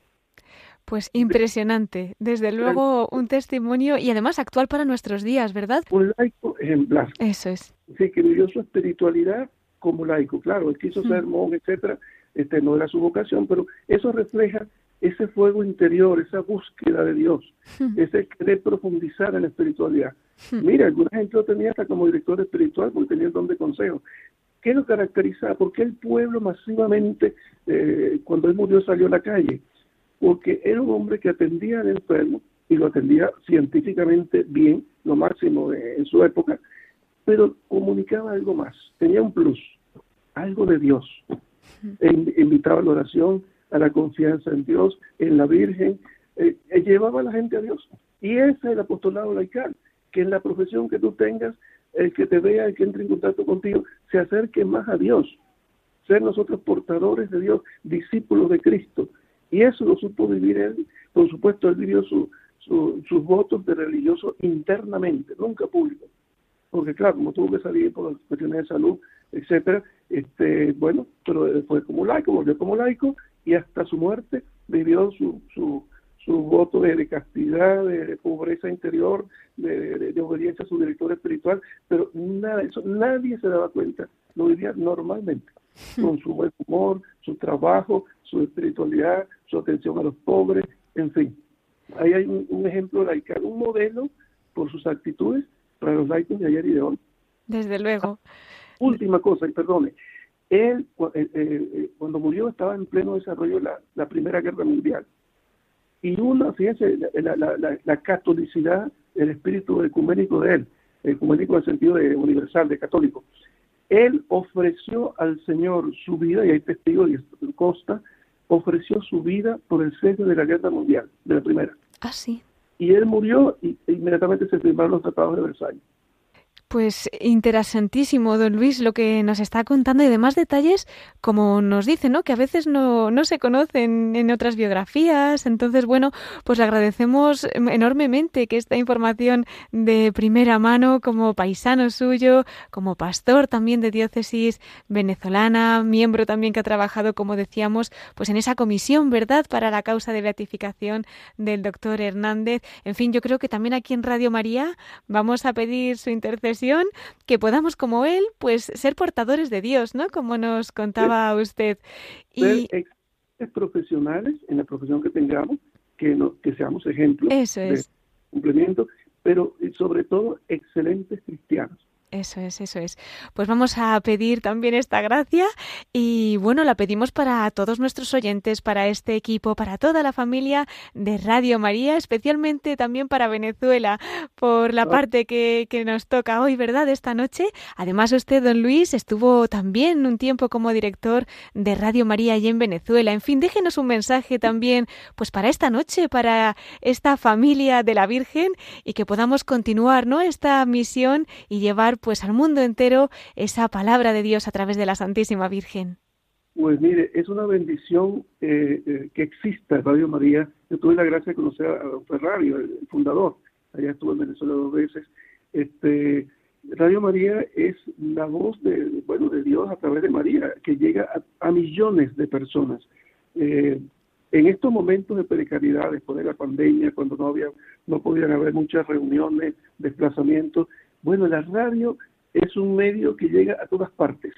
Pues impresionante. Desde luego, un testimonio y además actual para nuestros días, ¿verdad? Un laico ejemplar. Eso es. Sí, que vivió su espiritualidad como laico. Claro, él quiso hmm. ser monje, etcétera. Este no era su vocación, pero eso refleja ese fuego interior, esa búsqueda de Dios, hmm. ese querer profundizar en la espiritualidad. Hmm. Mira, alguna gente lo tenía hasta como director espiritual porque tenía el don de consejo. ¿Qué lo caracteriza? ¿Por qué el pueblo masivamente, eh, cuando él murió, salió a la calle? Porque era un hombre que atendía al enfermo y lo atendía científicamente bien, lo máximo en su época, pero comunicaba algo más, tenía un plus, algo de Dios. Hmm. E invitaba a la oración, a la confianza en Dios, en la Virgen, eh, eh, llevaba a la gente a Dios. Y ese es el apostolado laical, que en la profesión que tú tengas, el que te vea, el que entre en contacto contigo, se acerque más a Dios. Ser nosotros portadores de Dios, discípulos de Cristo. Y eso lo supo vivir él. Por supuesto, él vivió su, sus votos de religioso internamente, nunca público. Porque claro, como tuvo que salir por cuestiones de salud, etcétera, este, bueno, pero fue como laico, volvió como laico y hasta su muerte vivió su, su, su voto de, castidad, de, pobreza interior, de, obediencia a su director espiritual, pero nada, eso nadie se daba cuenta, lo vivía normalmente, hmm. con su buen humor, su trabajo, su espiritualidad, su atención a los pobres, en fin. Ahí hay un, ejemplo laical, un modelo por sus actitudes para los laicos de ayer y de hoy. Desde luego. Última cosa, y perdone, él, eh, eh, eh, cuando murió, estaba en pleno desarrollo la, la Primera Guerra Mundial. Y una, fíjense, la, la, la, catolicidad, el espíritu ecuménico de él, ecuménico en el sentido de universal, de católico. él ofreció al Señor su vida, y hay testigos, y Costa, ofreció su vida por el cese de la guerra mundial, de la primera. Ah, sí. Y él murió y inmediatamente se firmaron los tratados de Versalles. Pues interesantísimo, don Luis, lo que nos está contando y demás detalles, como nos dice, ¿no? Que a veces no, no se conocen en otras biografías. Entonces, bueno, pues le agradecemos enormemente que esta información de primera mano, como paisano suyo, como pastor también de diócesis venezolana, miembro también que ha trabajado, como decíamos, pues en esa comisión, ¿verdad?, para la causa de beatificación del doctor Hernández. En fin, yo creo que también aquí en Radio María vamos a pedir su intercesión que podamos como él, pues ser portadores de Dios, ¿no? Como nos contaba usted. Y profesionales en la profesión que tengamos, que no, que seamos ejemplos Eso es. de cumplimiento, pero sobre todo excelentes cristianos. Eso es, eso es. Pues vamos a pedir también esta gracia y bueno, la pedimos para todos nuestros oyentes, para este equipo, para toda la familia de Radio María, especialmente también para Venezuela, por la parte que, que nos toca hoy, ¿verdad? Esta noche. Además, usted, don Luis, estuvo también un tiempo como director de Radio María allí en Venezuela. En fin, déjenos un mensaje también, pues para esta noche, para esta familia de la Virgen y que podamos continuar, ¿no? Esta misión y llevar pues al mundo entero esa palabra de Dios a través de la Santísima Virgen. Pues mire, es una bendición eh, eh, que exista Radio María. Yo tuve la gracia de conocer a don Ferrari, el, fundador. Allá estuve en Venezuela dos veces. Este, Radio María es la voz de, bueno, de Dios a través de María, que llega a, millones de personas. Eh, en estos momentos de precariedad, después de la pandemia, cuando no había, no podían haber muchas reuniones, desplazamientos, bueno, la radio es un medio que llega a todas partes,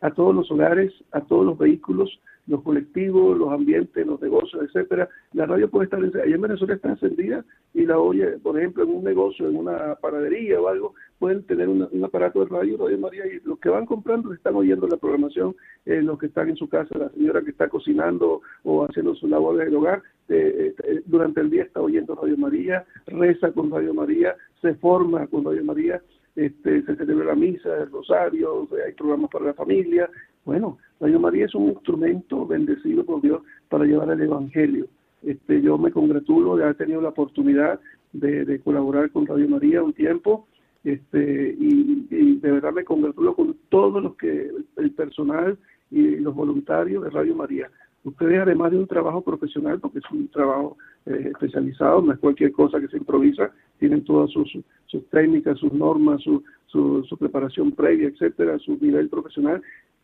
a todos los hogares, a todos los vehículos, los colectivos, los ambientes, los negocios, etcétera. La radio puede estar, allá en Venezuela está encendida y la oye, por ejemplo, en un negocio, en una panadería o algo, pueden tener un aparato de radio, Radio María, y los que van comprando están oyendo la programación, eh, los que están en su casa, la señora que está cocinando o haciendo su labor del hogar, eh, eh, durante el día está oyendo Radio María, reza con Radio María, se forma con Radio María, este, se celebra la misa, el rosario, hay programas para la familia. Bueno, Radio María es un instrumento bendecido por Dios para llevar el Evangelio. Este, yo me congratulo de haber tenido la oportunidad de, colaborar con Radio María un tiempo este, y, de verdad me congratulo con todos los que, el personal y los voluntarios de Radio María. Ustedes, además de un trabajo profesional, porque es un trabajo eh, especializado, no es cualquier cosa que se improvisa, tienen todas sus, sus técnicas, sus normas, su, su, preparación previa, etcétera, su nivel profesional.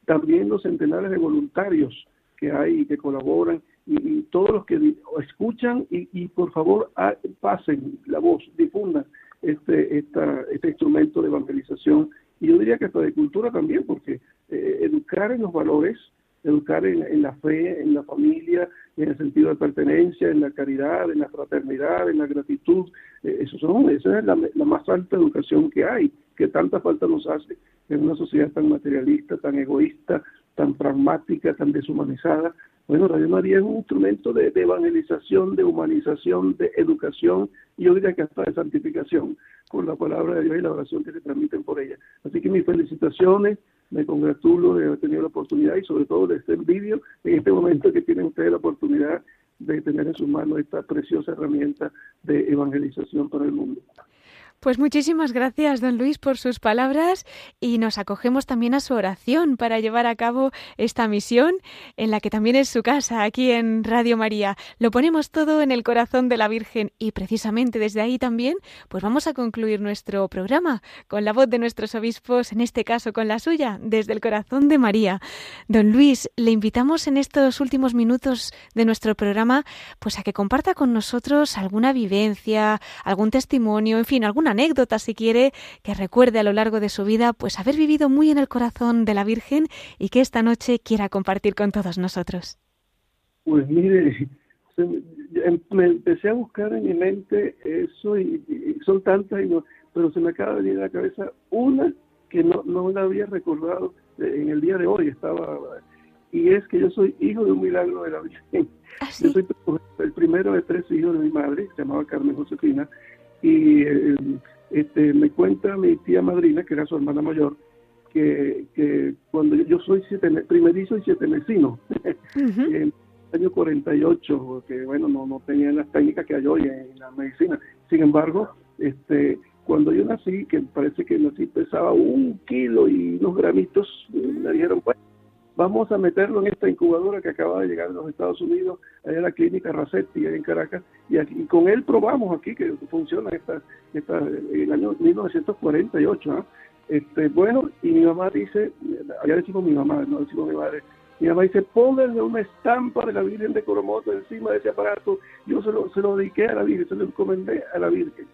También los centenares de voluntarios que hay y que colaboran y, todos los que escuchan y, y por favor pasen la voz, difundan este, esta, este instrumento de evangelización y yo diría que hasta de cultura también, porque eh, educar en los valores educar en, la fe, en la familia, en el sentido de pertenencia, en la caridad, en la fraternidad, en la gratitud. Eh, eso son, esa es la, más alta educación que hay, que tanta falta nos hace en una sociedad tan materialista, tan egoísta, tan pragmática, tan deshumanizada. Bueno, Radio María es un instrumento de, evangelización, de humanización, de educación y yo diría que hasta de santificación, con la palabra de Dios y la oración que se transmiten por ella. Así que mis felicitaciones, me congratulo de haber tenido la oportunidad y sobre todo de este vídeo en este momento que tienen ustedes la oportunidad de tener en sus manos esta preciosa herramienta de evangelización para el mundo. Pues muchísimas gracias, don Luis, por sus palabras y nos acogemos también a su oración para llevar a cabo esta misión en la que también es su casa, aquí en Radio María. Lo ponemos todo en el corazón de la Virgen y precisamente desde ahí también, pues vamos a concluir nuestro programa con la voz de nuestros obispos, en este caso con la suya, desde el corazón de María. Don Luis, le invitamos en estos últimos minutos de nuestro programa, pues a que comparta con nosotros alguna vivencia, algún testimonio, en fin, alguna anécdota, si quiere, que recuerde a lo largo de su vida, pues haber vivido muy en el corazón de la Virgen y que esta noche quiera compartir con todos nosotros. Pues mire, [laughs] em, me empecé a buscar en mi mente eso y, son tantas, pero se me acaba de venir a la cabeza una que no, no la había recordado en el día de hoy, estaba y es que yo soy hijo de un milagro de la Virgen. ¿Ah, yo soy el primero de tres hijos de mi madre, se llamaba Carmen Josefina, y eh, este, me cuenta mi tía madrina, que era su hermana mayor, que, cuando yo, soy siete, primerizo y siete mesino, [laughs] en el año 48, porque bueno, no, no tenía las técnicas que hay hoy en la medicina. Sin embargo, este, cuando yo nací, que parece que nací pesaba un kilo y unos gramitos, me dijeron, bueno, vamos a meterlo en esta incubadora que acaba de llegar de los Estados Unidos, allá en la clínica Racetti, en Caracas, y, con él probamos aquí que funciona esta, esta, el año 1948. ¿ah? Este, bueno, y mi mamá dice, allá decimos mi mamá, no decimos mi madre, mi mamá dice, pónganle una estampa de la Virgen de Coromoto encima de ese aparato. Yo se lo, se lo dediqué a la Virgen, se lo encomendé a la Virgen.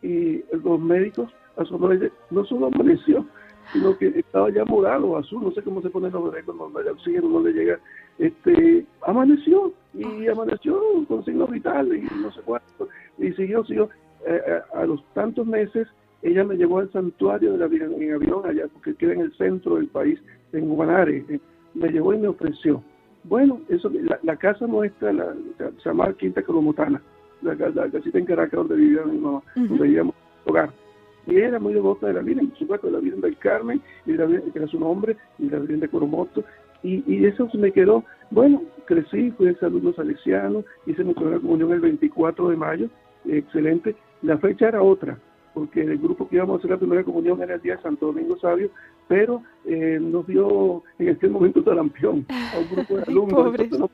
Y los médicos, a su nombre, no solo amaneció, sino que estaba ya morado, azul, no sé cómo se pone los bebés cuando el oxígeno no le llega. Este, amaneció, y amaneció con signos vitales, y no sé cuánto. Y siguió, siguió. Eh, eh, a los tantos meses ella me llevó al santuario de la Virgen en avión allá, porque queda en el centro del país, en Guanare. Me llevó y me ofreció. Bueno, eso, la, casa nuestra la, se llamaba Quinta Cromotana, la, casita en Caracas donde vivía mi mamá, donde vivíamos hogar. Y era muy devota de la Virgen, por supuesto, de la Virgen del Carmen, y la que era su nombre, y la Virgen de Coromoto. Y, y eso se me quedó, bueno, crecí, fui exalumno salesiano, hice mi primera comunión el 24 de mayo, excelente. La fecha era otra, porque el grupo que íbamos a hacer la primera comunión era el día de Santo Domingo Sabio, pero eh, nos dio en aquel momento talampión a un grupo de [laughs] alumnos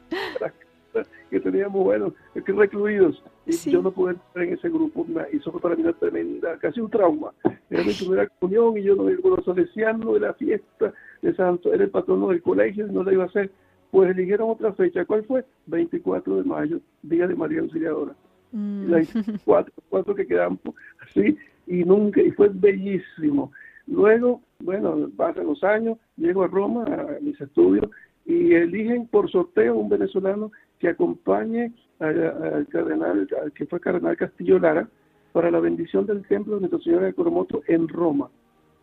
que teníamos, bueno, que recluidos, y yo no pude entrar en ese grupo, y eso fue para mí una tremenda, casi un trauma. Era mi primera comunión y yo no iba con los de la fiesta de Santo, era el patrono del colegio y no la iba a hacer. Pues eligieron otra fecha, ¿cuál fue? 24 de mayo, Día de María Auxiliadora. Mm. Las [laughs] cuatro, cuatro que quedamos así, y nunca, y fue bellísimo. Luego, bueno, pasan los años, llego a Roma a mis estudios y eligen por sorteo un venezolano que acompañe al cardenal, que fue cardenal Castillo Lara, para la bendición del templo de Nuestra Señora de Coromoto en Roma.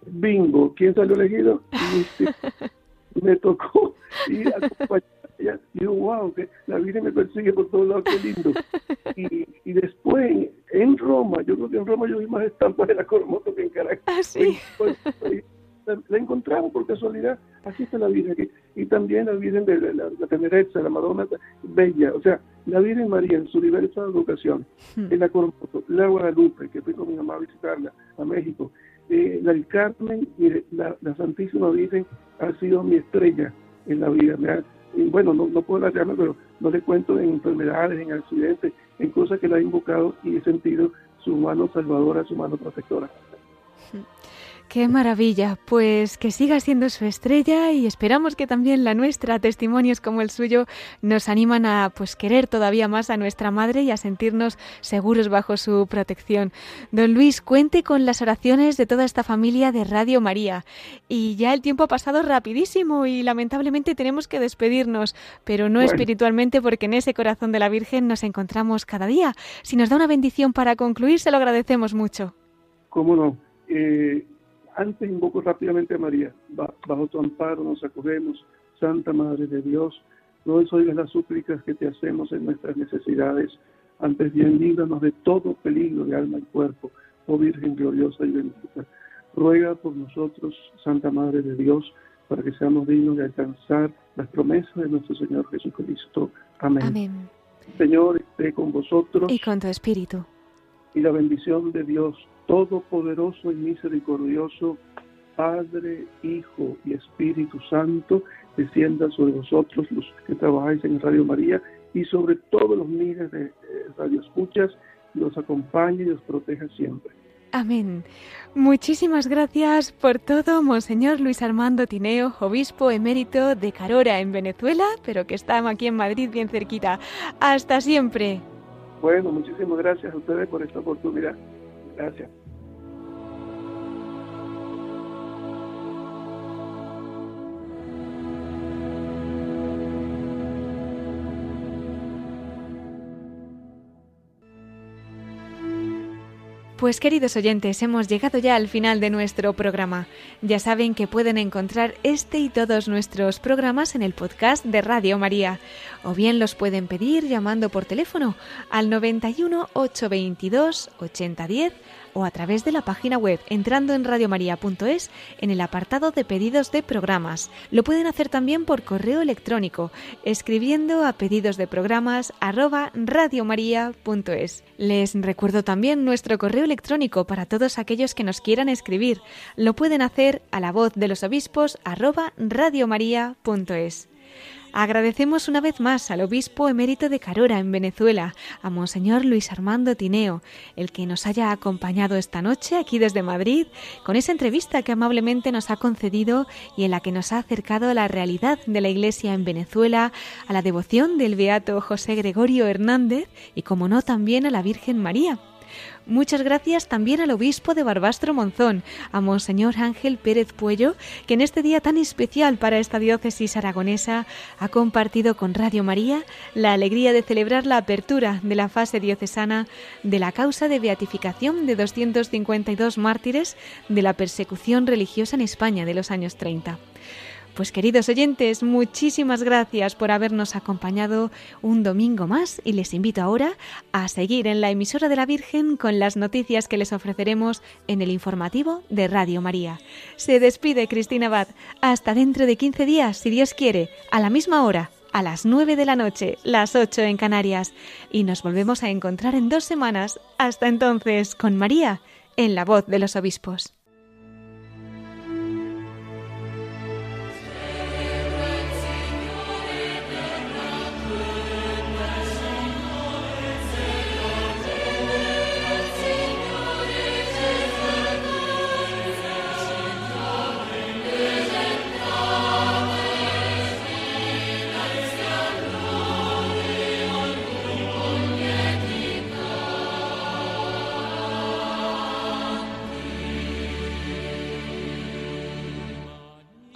Bingo, ¿quién salió elegido? [laughs] me tocó ir a acompañar y digo, wow, que la Virgen me persigue por todos lados, qué lindo. Y, y después en Roma, yo creo que en Roma yo vi más estampas de la Coromoto que en Caracas. Ah, sí. Pues, la, encontramos por casualidad, aquí está la Virgen, aquí. y también la Virgen de la, la, la la Madonna Bella, o sea, la Virgen María en su diversa educación, hmm. en la Coromoto, la Guadalupe, que fui con mi mamá a visitarla a México, eh, la del Carmen, mire, la, Santísima Virgen ha sido mi estrella en la vida, bueno, no, no puedo hablarme, pero no le cuento en enfermedades, en accidentes, en cosas que la he invocado y he sentido su mano salvadora, su mano protectora. Qué maravilla, pues que siga siendo su estrella y esperamos que también la nuestra, testimonios como el suyo, nos animan a pues querer todavía más a nuestra madre y a sentirnos seguros bajo su protección. Don Luis, cuente con las oraciones de toda esta familia de Radio María. Y ya el tiempo ha pasado rapidísimo y lamentablemente tenemos que despedirnos, pero no espiritualmente porque en ese corazón de la Virgen nos encontramos cada día. Si nos da una bendición para concluir, se lo agradecemos mucho. ¿Cómo no? Eh antes invoco rápidamente a María. Bajo tu amparo nos acogemos, Santa Madre de Dios. No oigas las súplicas que te hacemos en nuestras necesidades. Antes bien, líbranos de todo peligro de alma y cuerpo, oh Virgen gloriosa y bendita. Ruega por nosotros, Santa Madre de Dios, para que seamos dignos de alcanzar las promesas de nuestro Señor Jesucristo. Amén. Amén. Señor, esté con vosotros. Y con tu espíritu. Y la bendición de Dios Todopoderoso y misericordioso, Padre, Hijo y Espíritu Santo, descienda sobre vosotros los que trabajáis en Radio María y sobre todos los miles de radioescuchas, los acompañe y los proteja siempre. Amén. Muchísimas gracias por todo, Monseñor Luis Armando Tineo, obispo emérito de Carora en Venezuela, pero que está aquí en Madrid bien cerquita. Hasta siempre. Bueno, muchísimas gracias a ustedes por esta oportunidad. Gracias. Pues queridos oyentes, hemos llegado ya al final de nuestro programa. Ya saben que pueden encontrar este y todos nuestros programas en el podcast de Radio María, o bien los pueden pedir llamando por teléfono al 91 822 8010 o a través de la página web entrando en radiomaria.es en el apartado de pedidos de programas. Lo pueden hacer también por correo electrónico escribiendo a pedidos de programas arroba radiomaria.es. Les recuerdo también nuestro correo electrónico para todos aquellos que nos quieran escribir. Lo pueden hacer a la voz de los obispos arroba radiomaria.es. Agradecemos una vez más al obispo emérito de Carora, en Venezuela, a Monseñor Luis Armando Tineo, el que nos haya acompañado esta noche aquí desde Madrid, con esa entrevista que amablemente nos ha concedido y en la que nos ha acercado a la realidad de la Iglesia en Venezuela, a la devoción del beato José Gregorio Hernández y, como no, también a la Virgen María. Muchas gracias también al obispo de Barbastro Monzón, a Monseñor Ángel Pérez Puello, que en este día tan especial para esta diócesis aragonesa ha compartido con Radio María la alegría de celebrar la apertura de la fase diocesana de la causa de beatificación de 252 mártires de la persecución religiosa en España de los años 30. Pues queridos oyentes, muchísimas gracias por habernos acompañado un domingo más y les invito ahora a seguir en la emisora de la Virgen con las noticias que les ofreceremos en el informativo de Radio María. Se despide Cristina Abad. Hasta dentro de 15 días, si Dios quiere, a la misma hora a las 9 de la noche, las 8 en Canarias. Y nos volvemos a encontrar en dos semanas. Hasta entonces, con María, en la voz de los obispos.